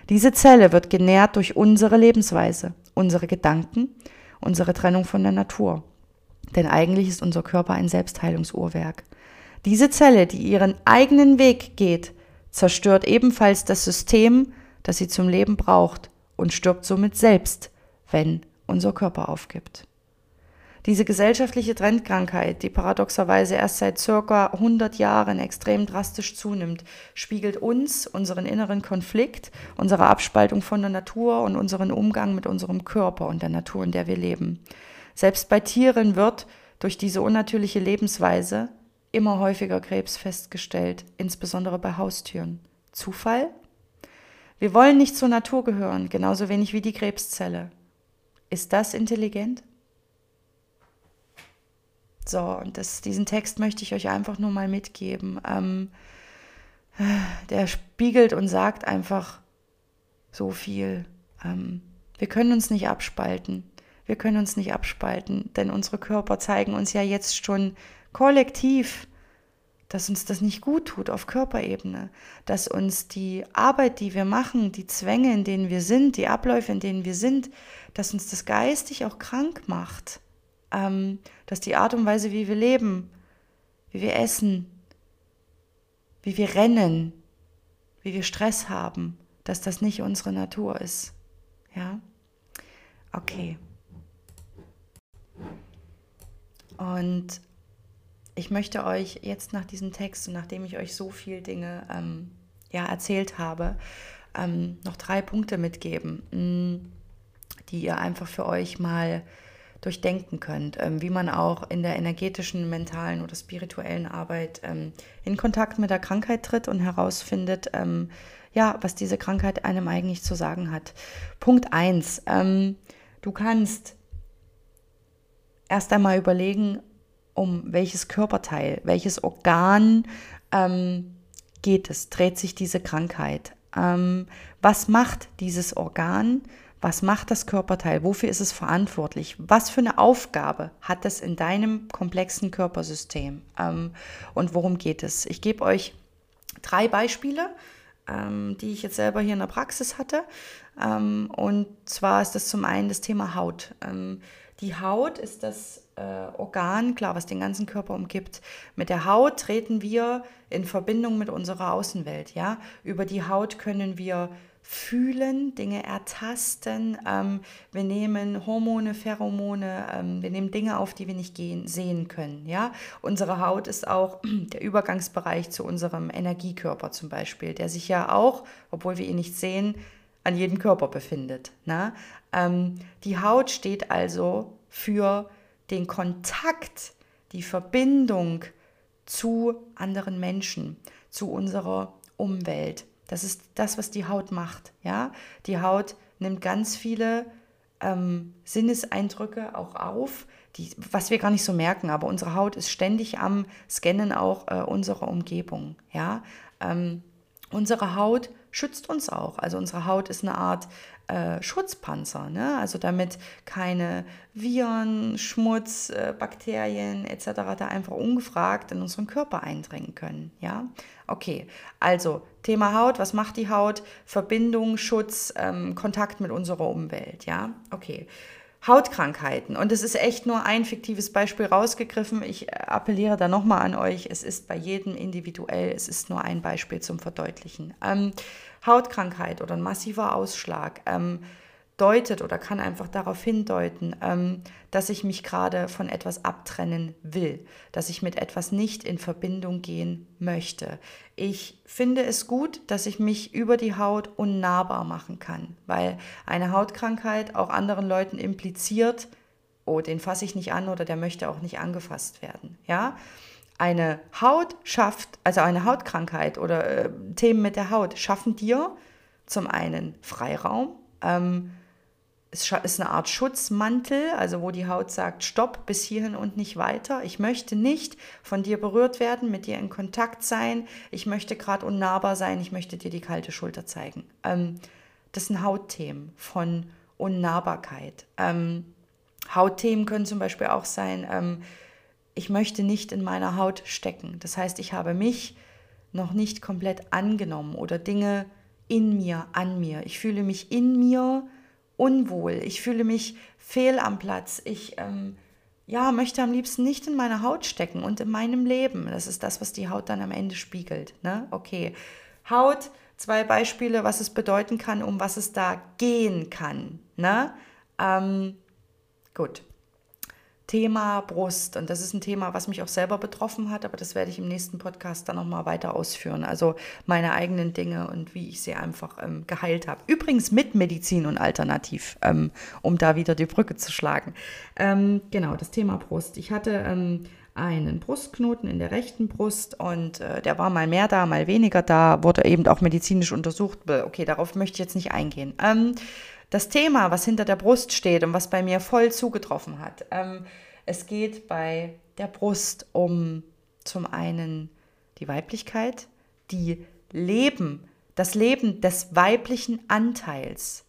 Diese Zelle wird genährt durch unsere Lebensweise, unsere Gedanken, unsere Trennung von der Natur. Denn eigentlich ist unser Körper ein Selbstheilungsuhrwerk. Diese Zelle, die ihren eigenen Weg geht, zerstört ebenfalls das System, das sie zum Leben braucht und stirbt somit selbst, wenn unser Körper aufgibt. Diese gesellschaftliche Trendkrankheit, die paradoxerweise erst seit circa 100 Jahren extrem drastisch zunimmt, spiegelt uns, unseren inneren Konflikt, unsere Abspaltung von der Natur und unseren Umgang mit unserem Körper und der Natur, in der wir leben. Selbst bei Tieren wird durch diese unnatürliche Lebensweise immer häufiger Krebs festgestellt, insbesondere bei Haustüren. Zufall? Wir wollen nicht zur Natur gehören, genauso wenig wie die Krebszelle. Ist das intelligent? So, und das, diesen Text möchte ich euch einfach nur mal mitgeben. Ähm, der spiegelt und sagt einfach so viel. Ähm, wir können uns nicht abspalten. Wir können uns nicht abspalten, denn unsere Körper zeigen uns ja jetzt schon kollektiv, dass uns das nicht gut tut auf Körperebene, dass uns die Arbeit, die wir machen, die Zwänge, in denen wir sind, die Abläufe, in denen wir sind, dass uns das geistig auch krank macht ähm, dass die Art und Weise, wie wir leben, wie wir essen, wie wir rennen, wie wir Stress haben, dass das nicht unsere Natur ist. Ja? Okay. Und ich möchte euch jetzt nach diesem Text und nachdem ich euch so viele Dinge ähm, ja, erzählt habe, ähm, noch drei Punkte mitgeben, mm, die ihr einfach für euch mal durchdenken könnt, ähm, wie man auch in der energetischen, mentalen oder spirituellen Arbeit ähm, in Kontakt mit der Krankheit tritt und herausfindet, ähm, ja, was diese Krankheit einem eigentlich zu sagen hat. Punkt 1. Ähm, du kannst erst einmal überlegen, um welches Körperteil, welches Organ ähm, geht es, dreht sich diese Krankheit. Ähm, was macht dieses Organ? Was macht das Körperteil? Wofür ist es verantwortlich? Was für eine Aufgabe hat es in deinem komplexen Körpersystem? Ähm, und worum geht es? Ich gebe euch drei Beispiele, ähm, die ich jetzt selber hier in der Praxis hatte. Ähm, und zwar ist das zum einen das Thema Haut. Ähm, die Haut ist das äh, Organ, klar, was den ganzen Körper umgibt. Mit der Haut treten wir in Verbindung mit unserer Außenwelt. Ja? Über die Haut können wir fühlen, Dinge ertasten. Ähm, wir nehmen Hormone, Pheromone, ähm, wir nehmen Dinge auf, die wir nicht gehen, sehen können. Ja? Unsere Haut ist auch der Übergangsbereich zu unserem Energiekörper zum Beispiel, der sich ja auch, obwohl wir ihn nicht sehen, an jedem Körper befindet. Ne? Ähm, die Haut steht also für den Kontakt, die Verbindung zu anderen Menschen, zu unserer Umwelt. Das ist das, was die Haut macht. Ja? Die Haut nimmt ganz viele ähm, Sinneseindrücke auch auf, die, was wir gar nicht so merken, aber unsere Haut ist ständig am Scannen auch äh, unserer Umgebung. Ja? Ähm, unsere Haut schützt uns auch. Also unsere Haut ist eine Art äh, Schutzpanzer, ne? also damit keine Viren, Schmutz, äh, Bakterien etc. da einfach ungefragt in unseren Körper eindringen können. Ja, okay. Also Thema Haut, was macht die Haut? Verbindung, Schutz, ähm, Kontakt mit unserer Umwelt. Ja, okay. Hautkrankheiten. Und es ist echt nur ein fiktives Beispiel rausgegriffen. Ich äh, appelliere da nochmal an euch. Es ist bei jedem individuell. Es ist nur ein Beispiel zum Verdeutlichen. Ähm, Hautkrankheit oder ein massiver Ausschlag. Ähm, deutet oder kann einfach darauf hindeuten, ähm, dass ich mich gerade von etwas abtrennen will, dass ich mit etwas nicht in Verbindung gehen möchte. Ich finde es gut, dass ich mich über die Haut unnahbar machen kann, weil eine Hautkrankheit auch anderen Leuten impliziert, oh, den fasse ich nicht an oder der möchte auch nicht angefasst werden. Ja, eine Haut schafft, also eine Hautkrankheit oder äh, Themen mit der Haut schaffen dir zum einen Freiraum, ähm, es ist eine Art Schutzmantel, also wo die Haut sagt, stopp, bis hierhin und nicht weiter. Ich möchte nicht von dir berührt werden, mit dir in Kontakt sein. Ich möchte gerade unnahbar sein, ich möchte dir die kalte Schulter zeigen. Ähm, das sind Hautthemen von Unnahbarkeit. Ähm, Hautthemen können zum Beispiel auch sein, ähm, ich möchte nicht in meiner Haut stecken. Das heißt, ich habe mich noch nicht komplett angenommen oder Dinge in mir, an mir. Ich fühle mich in mir unwohl, ich fühle mich fehl am Platz, ich ähm, ja, möchte am liebsten nicht in meiner Haut stecken und in meinem Leben. Das ist das, was die Haut dann am Ende spiegelt. Ne? Okay, Haut, zwei Beispiele, was es bedeuten kann, um was es da gehen kann. Ne? Ähm, gut. Thema Brust. Und das ist ein Thema, was mich auch selber betroffen hat, aber das werde ich im nächsten Podcast dann nochmal weiter ausführen. Also meine eigenen Dinge und wie ich sie einfach ähm, geheilt habe. Übrigens mit Medizin und Alternativ, ähm, um da wieder die Brücke zu schlagen. Ähm, genau, das Thema Brust. Ich hatte ähm, einen Brustknoten in der rechten Brust und äh, der war mal mehr da, mal weniger da, wurde eben auch medizinisch untersucht. Okay, darauf möchte ich jetzt nicht eingehen. Das Thema, was hinter der Brust steht und was bei mir voll zugetroffen hat. Ähm, es geht bei der Brust um zum einen die Weiblichkeit, die Leben, das Leben des weiblichen Anteils,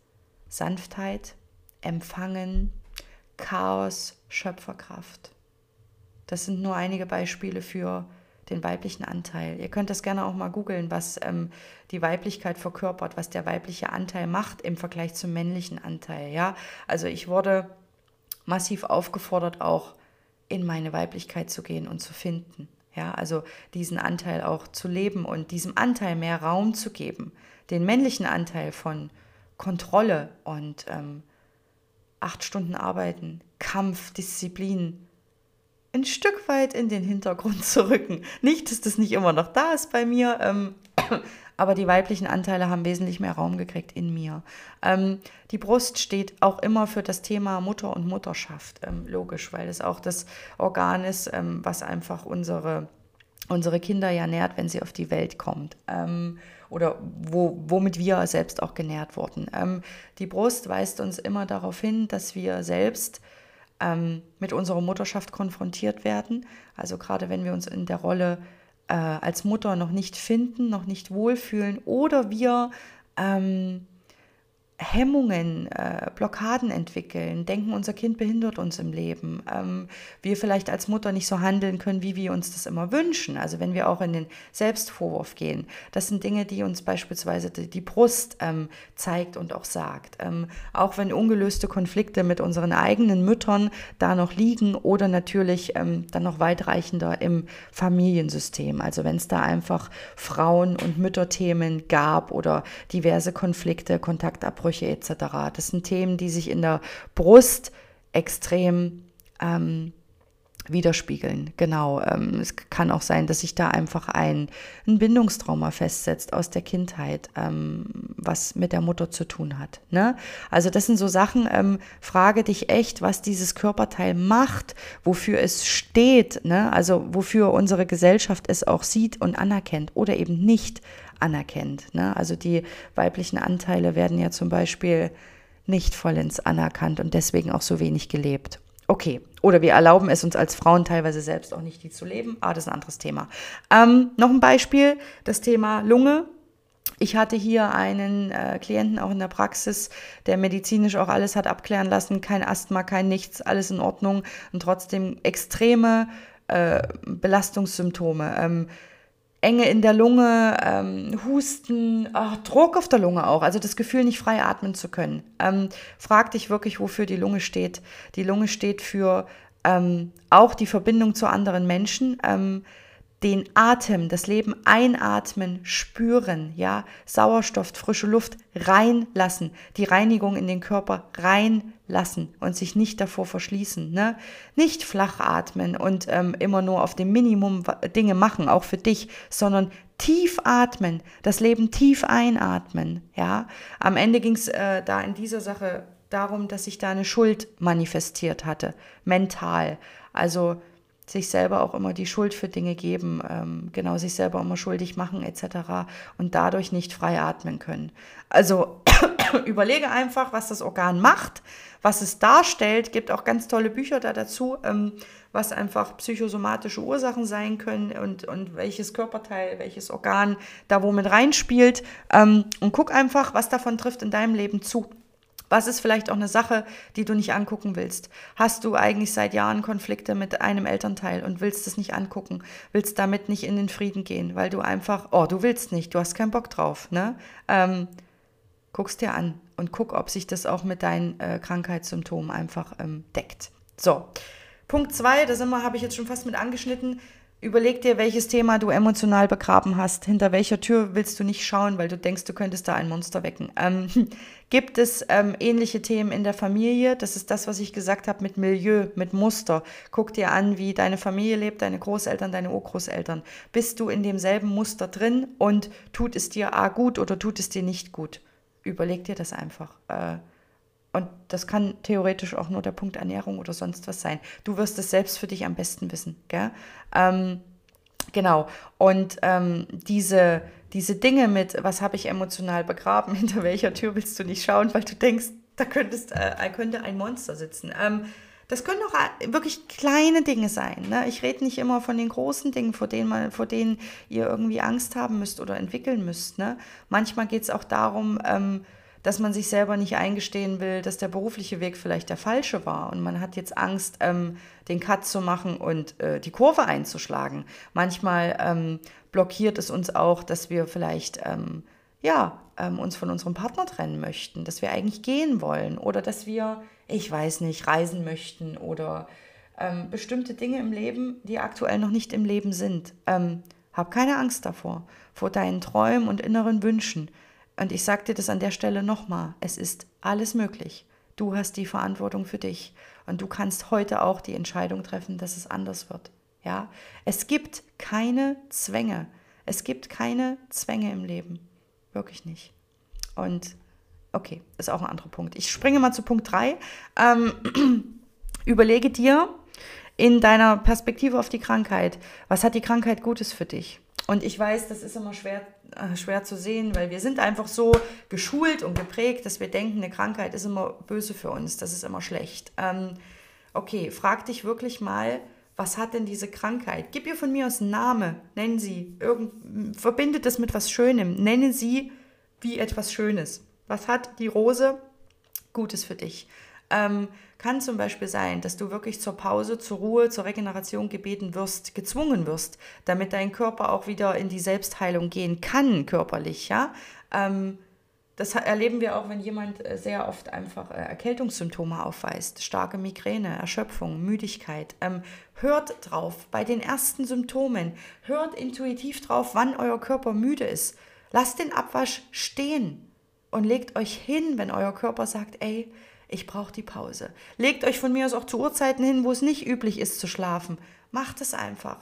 Sanftheit, Empfangen, Chaos, Schöpferkraft. Das sind nur einige Beispiele für den weiblichen Anteil. Ihr könnt das gerne auch mal googeln, was ähm, die Weiblichkeit verkörpert, was der weibliche Anteil macht im Vergleich zum männlichen Anteil. Ja, also ich wurde massiv aufgefordert, auch in meine Weiblichkeit zu gehen und zu finden. Ja, also diesen Anteil auch zu leben und diesem Anteil mehr Raum zu geben. Den männlichen Anteil von Kontrolle und ähm, acht Stunden arbeiten, Kampf, Disziplin, ein Stück weit in den Hintergrund zu rücken. Nicht, dass das nicht immer noch da ist bei mir, ähm, aber die weiblichen Anteile haben wesentlich mehr Raum gekriegt in mir. Ähm, die Brust steht auch immer für das Thema Mutter und Mutterschaft, ähm, logisch, weil es auch das Organ ist, ähm, was einfach unsere, unsere Kinder ja nährt, wenn sie auf die Welt kommt. Ähm, oder wo, womit wir selbst auch genährt wurden. Ähm, die Brust weist uns immer darauf hin, dass wir selbst ähm, mit unserer Mutterschaft konfrontiert werden. Also gerade wenn wir uns in der Rolle äh, als Mutter noch nicht finden, noch nicht wohlfühlen oder wir ähm, Hemmungen, äh, Blockaden entwickeln, denken, unser Kind behindert uns im Leben, ähm, wir vielleicht als Mutter nicht so handeln können, wie wir uns das immer wünschen. Also wenn wir auch in den Selbstvorwurf gehen, das sind Dinge, die uns beispielsweise die, die Brust ähm, zeigt und auch sagt. Ähm, auch wenn ungelöste Konflikte mit unseren eigenen Müttern da noch liegen oder natürlich ähm, dann noch weitreichender im Familiensystem. Also wenn es da einfach Frauen- und Mütterthemen gab oder diverse Konflikte, Kontaktabbrüche, Ausbrüche etc. Das sind Themen, die sich in der Brust extrem ähm, widerspiegeln. Genau. Ähm, es kann auch sein, dass sich da einfach ein, ein Bindungstrauma festsetzt aus der Kindheit, ähm, was mit der Mutter zu tun hat. Ne? Also das sind so Sachen, ähm, frage dich echt, was dieses Körperteil macht, wofür es steht, ne? also wofür unsere Gesellschaft es auch sieht und anerkennt oder eben nicht anerkennt. Ne? Also die weiblichen Anteile werden ja zum Beispiel nicht vollends anerkannt und deswegen auch so wenig gelebt. Okay, oder wir erlauben es uns als Frauen teilweise selbst auch nicht, die zu leben. Ah, das ist ein anderes Thema. Ähm, noch ein Beispiel, das Thema Lunge. ich hatte hier einen äh, Klienten auch in der Praxis, der medizinisch auch alles hat abklären lassen, kein Asthma, kein nichts, alles in Ordnung und trotzdem extreme äh, Belastungssymptome. Ähm, Enge in der Lunge, ähm, Husten, ach, Druck auf der Lunge auch, also das Gefühl, nicht frei atmen zu können. Ähm, frag dich wirklich, wofür die Lunge steht. Die Lunge steht für ähm, auch die Verbindung zu anderen Menschen, ähm, den Atem, das Leben einatmen, spüren, ja, Sauerstoff, frische Luft reinlassen, die Reinigung in den Körper reinlassen und sich nicht davor verschließen, ne? Nicht flach atmen und ähm, immer nur auf dem Minimum Dinge machen, auch für dich, sondern tief atmen, das Leben tief einatmen, ja. Am Ende ging es äh, da in dieser Sache darum, dass ich da eine Schuld manifestiert hatte, mental, also sich selber auch immer die Schuld für Dinge geben, ähm, genau sich selber immer schuldig machen etc. und dadurch nicht frei atmen können. Also überlege einfach, was das Organ macht, was es darstellt. Gibt auch ganz tolle Bücher da dazu, ähm, was einfach psychosomatische Ursachen sein können und, und welches Körperteil, welches Organ da womit reinspielt. Ähm, und guck einfach, was davon trifft in deinem Leben zu. Was ist vielleicht auch eine Sache, die du nicht angucken willst? Hast du eigentlich seit Jahren Konflikte mit einem Elternteil und willst es nicht angucken, willst damit nicht in den Frieden gehen, weil du einfach, oh, du willst nicht, du hast keinen Bock drauf, ne? Ähm, guckst dir an und guck, ob sich das auch mit deinen äh, Krankheitssymptomen einfach ähm, deckt. So, Punkt zwei, da habe ich jetzt schon fast mit angeschnitten. Überleg dir, welches Thema du emotional begraben hast. Hinter welcher Tür willst du nicht schauen, weil du denkst, du könntest da ein Monster wecken. Ähm, gibt es ähm, ähnliche Themen in der Familie? Das ist das, was ich gesagt habe mit Milieu, mit Muster. Guck dir an, wie deine Familie lebt, deine Großeltern, deine Urgroßeltern. Bist du in demselben Muster drin und tut es dir A gut oder tut es dir nicht gut? Überleg dir das einfach. Äh, und das kann theoretisch auch nur der Punkt Ernährung oder sonst was sein. Du wirst es selbst für dich am besten wissen. Gell? Ähm, genau. Und ähm, diese, diese Dinge mit, was habe ich emotional begraben, hinter welcher Tür willst du nicht schauen, weil du denkst, da könntest, äh, könnte ein Monster sitzen. Ähm, das können auch äh, wirklich kleine Dinge sein. Ne? Ich rede nicht immer von den großen Dingen, vor denen, man, vor denen ihr irgendwie Angst haben müsst oder entwickeln müsst. Ne? Manchmal geht es auch darum, ähm, dass man sich selber nicht eingestehen will, dass der berufliche Weg vielleicht der falsche war und man hat jetzt Angst, ähm, den Cut zu machen und äh, die Kurve einzuschlagen. Manchmal ähm, blockiert es uns auch, dass wir vielleicht ähm, ja, ähm, uns von unserem Partner trennen möchten, dass wir eigentlich gehen wollen oder dass wir, ich weiß nicht, reisen möchten oder ähm, bestimmte Dinge im Leben, die aktuell noch nicht im Leben sind. Ähm, hab keine Angst davor, vor deinen Träumen und inneren Wünschen. Und ich sage dir das an der Stelle nochmal, es ist alles möglich. Du hast die Verantwortung für dich und du kannst heute auch die Entscheidung treffen, dass es anders wird. Ja, es gibt keine Zwänge. Es gibt keine Zwänge im Leben. Wirklich nicht. Und okay, ist auch ein anderer Punkt. Ich springe mal zu Punkt 3. Ähm, überlege dir in deiner Perspektive auf die Krankheit, was hat die Krankheit Gutes für dich? Und ich weiß, das ist immer schwer, schwer zu sehen, weil wir sind einfach so geschult und geprägt, dass wir denken, eine Krankheit ist immer böse für uns, das ist immer schlecht. Ähm, okay, frag dich wirklich mal, was hat denn diese Krankheit? Gib ihr von mir aus einen Namen, nennen sie, irgend, verbindet das mit was Schönem, nenne sie wie etwas Schönes. Was hat die Rose Gutes für dich? Ähm, kann zum Beispiel sein, dass du wirklich zur Pause, zur Ruhe, zur Regeneration gebeten wirst, gezwungen wirst, damit dein Körper auch wieder in die Selbstheilung gehen kann, körperlich, ja. Ähm, das erleben wir auch, wenn jemand äh, sehr oft einfach äh, Erkältungssymptome aufweist, starke Migräne, Erschöpfung, Müdigkeit. Ähm, hört drauf bei den ersten Symptomen. Hört intuitiv drauf, wann euer Körper müde ist. Lasst den Abwasch stehen und legt euch hin, wenn euer Körper sagt, ey, ich brauche die Pause. Legt euch von mir aus auch zu Uhrzeiten hin, wo es nicht üblich ist zu schlafen. Macht es einfach.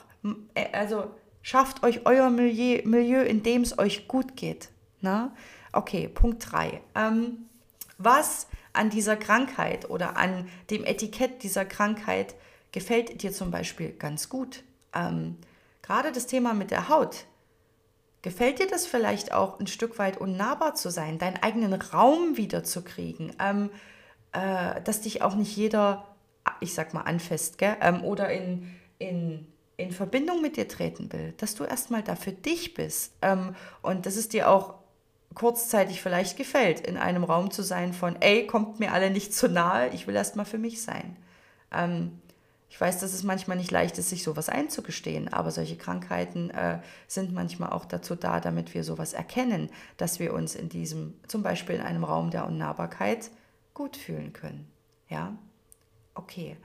Äh, also schafft euch euer Milieu, Milieu in dem es euch gut geht. Na? Okay, Punkt 3. Ähm, was an dieser Krankheit oder an dem Etikett dieser Krankheit gefällt dir zum Beispiel ganz gut? Ähm, Gerade das Thema mit der Haut. Gefällt dir das vielleicht auch ein Stück weit unnahbar zu sein, deinen eigenen Raum wiederzukriegen? Ähm, äh, dass dich auch nicht jeder, ich sag mal, anfasst, gell? Ähm, oder in, in, in Verbindung mit dir treten will, dass du erstmal da für dich bist ähm, und dass es dir auch kurzzeitig vielleicht gefällt, in einem Raum zu sein von, ey, kommt mir alle nicht zu nahe, ich will erst mal für mich sein. Ähm, ich weiß, dass es manchmal nicht leicht ist, sich sowas einzugestehen, aber solche Krankheiten äh, sind manchmal auch dazu da, damit wir sowas erkennen, dass wir uns in diesem, zum Beispiel in einem Raum der Unnahbarkeit, gut fühlen können. Ja, okay.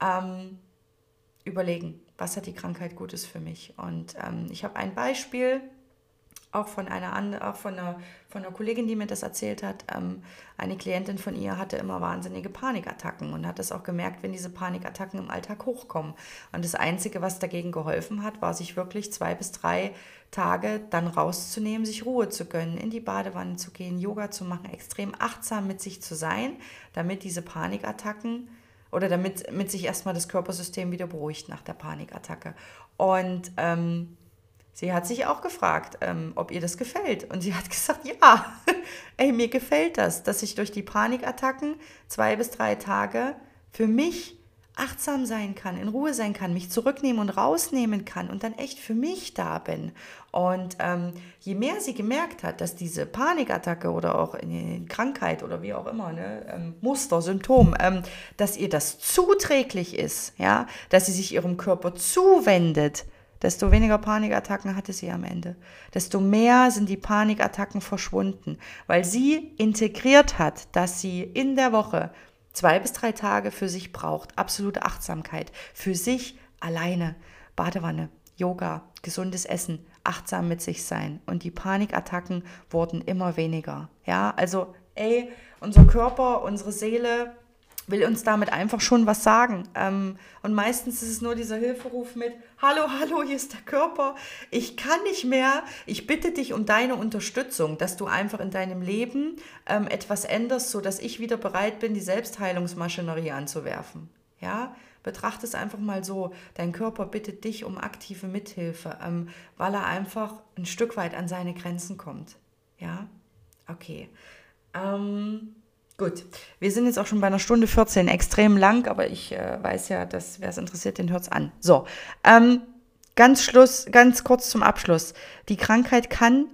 Ähm, überlegen, was hat die Krankheit Gutes für mich? Und ähm, ich habe ein Beispiel, auch von einer, auch von einer, von einer Kollegin, die mir das erzählt hat. Ähm, eine Klientin von ihr hatte immer wahnsinnige Panikattacken und hat das auch gemerkt, wenn diese Panikattacken im Alltag hochkommen. Und das Einzige, was dagegen geholfen hat, war sich wirklich zwei bis drei Tage dann rauszunehmen, sich Ruhe zu gönnen, in die Badewanne zu gehen, Yoga zu machen, extrem achtsam mit sich zu sein, damit diese Panikattacken oder damit mit sich erstmal das Körpersystem wieder beruhigt nach der Panikattacke. Und ähm, sie hat sich auch gefragt, ähm, ob ihr das gefällt. Und sie hat gesagt, ja, ey, mir gefällt das, dass ich durch die Panikattacken zwei bis drei Tage für mich achtsam sein kann, in Ruhe sein kann, mich zurücknehmen und rausnehmen kann und dann echt für mich da bin. Und ähm, je mehr sie gemerkt hat, dass diese Panikattacke oder auch in Krankheit oder wie auch immer, ne, ähm, Muster, Symptom, ähm, dass ihr das zuträglich ist, ja, dass sie sich ihrem Körper zuwendet, desto weniger Panikattacken hatte sie am Ende. Desto mehr sind die Panikattacken verschwunden, weil sie integriert hat, dass sie in der Woche zwei bis drei Tage für sich braucht. Absolute Achtsamkeit. Für sich alleine. Badewanne, Yoga, gesundes Essen, achtsam mit sich sein. Und die Panikattacken wurden immer weniger. Ja, also, ey, unser Körper, unsere Seele will uns damit einfach schon was sagen. Ähm, und meistens ist es nur dieser Hilferuf mit, hallo, hallo, hier ist der Körper, ich kann nicht mehr, ich bitte dich um deine Unterstützung, dass du einfach in deinem Leben ähm, etwas änderst, sodass ich wieder bereit bin, die Selbstheilungsmaschinerie anzuwerfen. Ja, betrachte es einfach mal so, dein Körper bittet dich um aktive Mithilfe, ähm, weil er einfach ein Stück weit an seine Grenzen kommt. Ja, okay. Ähm, Gut, wir sind jetzt auch schon bei einer Stunde 14, extrem lang, aber ich äh, weiß ja, dass wer es interessiert, den hört es an. So, ähm, ganz Schluss, ganz kurz zum Abschluss. Die Krankheit kann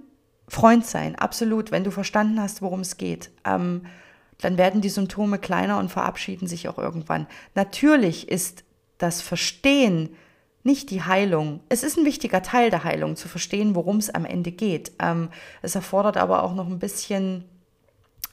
Freund sein, absolut, wenn du verstanden hast, worum es geht. Ähm, dann werden die Symptome kleiner und verabschieden sich auch irgendwann. Natürlich ist das Verstehen nicht die Heilung. Es ist ein wichtiger Teil der Heilung, zu verstehen, worum es am Ende geht. Ähm, es erfordert aber auch noch ein bisschen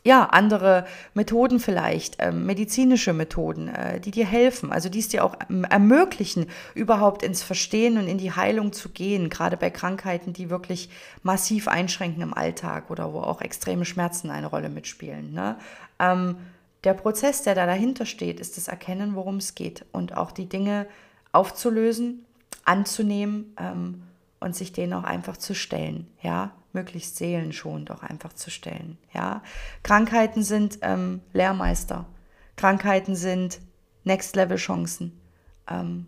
ja, andere Methoden vielleicht, äh, medizinische Methoden, äh, die dir helfen, also die es dir auch ähm, ermöglichen, überhaupt ins Verstehen und in die Heilung zu gehen, gerade bei Krankheiten, die wirklich massiv einschränken im Alltag oder wo auch extreme Schmerzen eine Rolle mitspielen. Ne? Ähm, der Prozess, der da dahinter steht, ist das Erkennen, worum es geht und auch die Dinge aufzulösen, anzunehmen ähm, und sich denen auch einfach zu stellen, ja, möglichst seelenschonend auch einfach zu stellen, ja. Krankheiten sind ähm, Lehrmeister, Krankheiten sind Next-Level-Chancen ähm,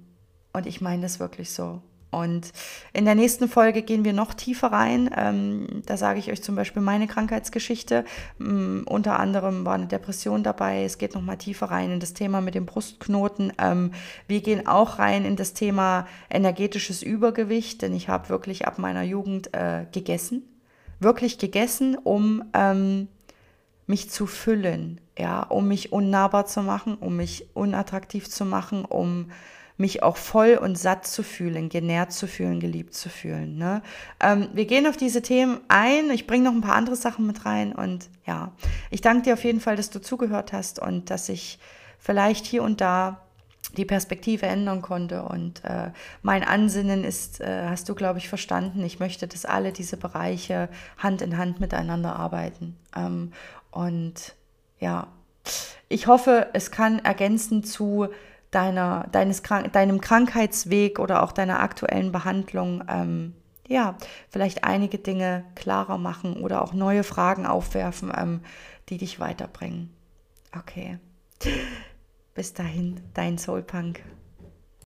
und ich meine das wirklich so. Und in der nächsten Folge gehen wir noch tiefer rein. Ähm, da sage ich euch zum Beispiel meine Krankheitsgeschichte. Ähm, unter anderem war eine Depression dabei. Es geht noch mal tiefer rein in das Thema mit dem Brustknoten. Ähm, wir gehen auch rein in das Thema energetisches Übergewicht, denn ich habe wirklich ab meiner Jugend äh, gegessen. Wirklich gegessen, um ähm, mich zu füllen, ja, um mich unnahbar zu machen, um mich unattraktiv zu machen, um mich auch voll und satt zu fühlen, genährt zu fühlen, geliebt zu fühlen. Ne? Ähm, wir gehen auf diese Themen ein. Ich bringe noch ein paar andere Sachen mit rein. Und ja, ich danke dir auf jeden Fall, dass du zugehört hast und dass ich vielleicht hier und da die Perspektive ändern konnte. Und äh, mein Ansinnen ist, äh, hast du, glaube ich, verstanden. Ich möchte, dass alle diese Bereiche Hand in Hand miteinander arbeiten. Ähm, und ja, ich hoffe, es kann ergänzend zu deiner, deines, deinem Krankheitsweg oder auch deiner aktuellen Behandlung, ähm, ja, vielleicht einige Dinge klarer machen oder auch neue Fragen aufwerfen, ähm, die dich weiterbringen. Okay. Bis dahin, dein Soulpunk.